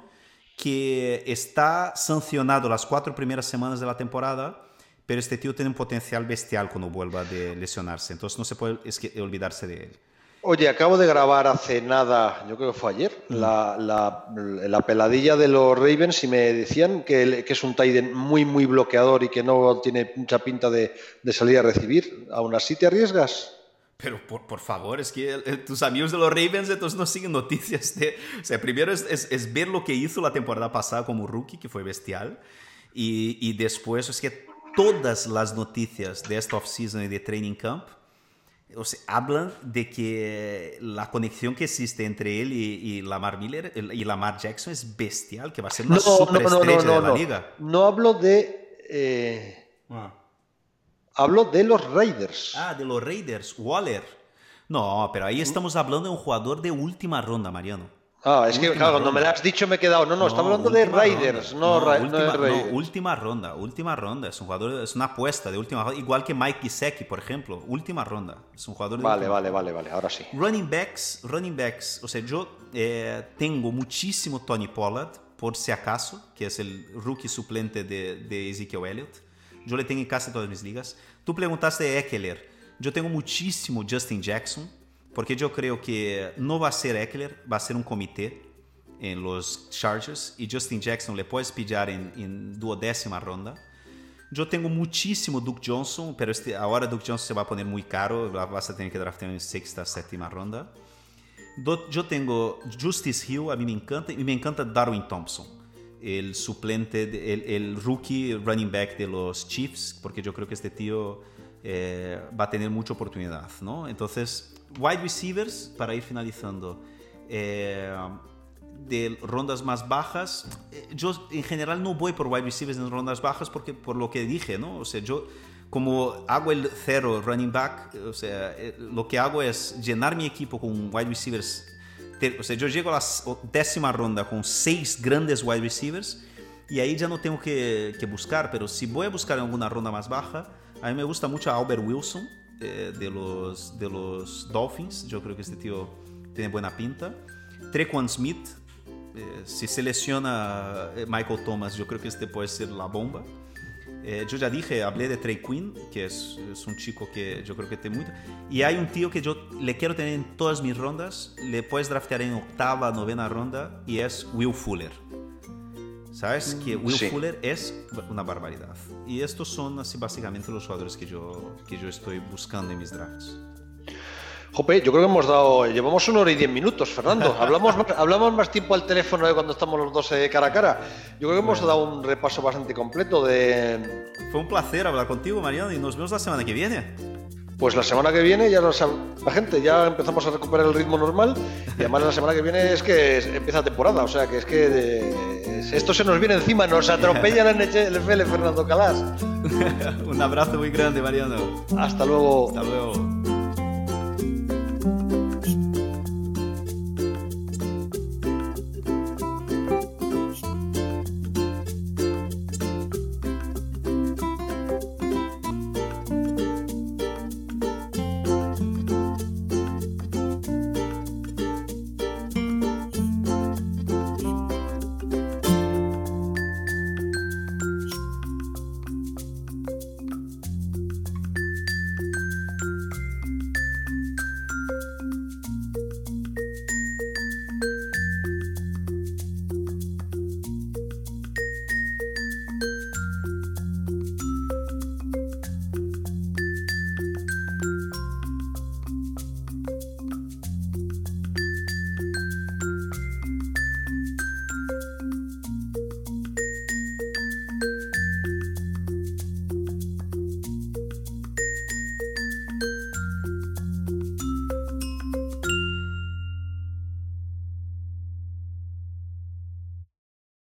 que está sancionado las cuatro primeras semanas de la temporada, pero este tío tiene un potencial bestial cuando vuelva de lesionarse. Entonces no se puede olvidarse de él. Oye, acabo de grabar hace nada, yo creo que fue ayer, mm. la, la, la, peladilla de los Ravens y me decían que, que es un Tiden muy, muy bloqueador y que no tiene mucha pinta de, de salir a recibir. ¿Aún así te arriesgas? Pero por, por, favor, es que eh, tus amigos de los Ravens entonces no siguen noticias de... O sea, primero es, es, es ver lo que hizo la temporada pasada como rookie, que fue bestial, y, y después es que todas las noticias de esta offseason y de training camp o sea, hablan de que la conexión que existe entre él y, y, Lamar Miller y Lamar Jackson es bestial, que va a ser una no, superestrella no, no, de la liga. No hablo de... Eh... Ah. Hablo de los Raiders. Ah, de los Raiders. Waller. No, pero ahí estamos hablando de un jugador de última ronda, Mariano. Ah, es última que claro, cuando me lo has dicho me he quedado. No, no, no estamos hablando de Raiders, no, no, última, no, Raiders. no, última ronda, última ronda. Es un jugador, es una apuesta de última ronda. Igual que Mike Gesicki, por ejemplo, última ronda. Es un jugador de Vale, vale, vale, vale, ahora sí. Running backs, running backs. O sea, yo eh, tengo muchísimo Tony Pollard, por si acaso, que es el rookie suplente de, de Ezekiel Elliott. Yo le tengo en casi todas mis ligas. Tú preguntaste de Eckler. Yo tengo muchísimo Justin Jackson, porque yo creo que no va a ser Eckler, va a ser un comité en los Chargers y Justin Jackson le puedes pillar en, en duodécima ronda. Yo tengo muchísimo Duke Johnson, pero este, ahora Duke Johnson se va a poner muy caro, vas a tener que draftear en sexta, séptima ronda. Yo tengo Justice Hill, a mí me encanta, y me encanta Darwin Thompson, el suplente, el, rookie running back de los Chiefs, porque yo creo que este tío eh, va a tener mucha ¿no? Entonces, wide receivers, para ir finalizando. Eh, de rondas más bajas, eh, yo en general no voy por wide receivers en rondas bajas porque por lo que dije, ¿no? O sea, yo como hago el cero running back, o sea, eh, lo que hago es llenar mi equipo con wide receivers. O sea, yo llego a la décima ronda con seis grandes wide receivers y ahí ya no tengo que, que buscar, pero si voy a buscar en alguna ronda más baja, a mí me gusta mucho Albert Wilson eh, de, los, de los Dolphins. Yo creo que este tío tiene buena pinta. Trequan Smith, eh, si selecciona eh, Michael Thomas, yo creo que este puede ser la bomba. Eh, yo ya dije, hablé de Trey Quinn, que es, es, un chico que yo creo que tiene mucho. Y hay un tío que yo le quiero tener en todas mis rondas, le puedes draftear en octava, novena ronda, y es Will Fuller. ¿Sabes? Que Will Sí. Fuller es una barbaridad. Y estos son así básicamente los jugadores que yo, que yo estoy buscando en mis drafts. Jope, yo creo que hemos dado. Llevamos una hora y diez minutos, Fernando. Hablamos más, [LAUGHS] hablamos más tiempo al teléfono de cuando estamos los dos eh, cara a cara. Yo creo que hemos dado un repaso bastante completo de. Fue un placer hablar contigo, Mariano, y nos vemos la semana que viene. Pues la semana que viene ya lo sabe la gente, ya empezamos a recuperar el ritmo normal y además la semana que viene es que empieza temporada, o sea que es que esto se nos viene encima, nos atropella el NFL Fernando Calas. [LAUGHS] un abrazo muy grande, Mariano. Hasta luego. Hasta luego.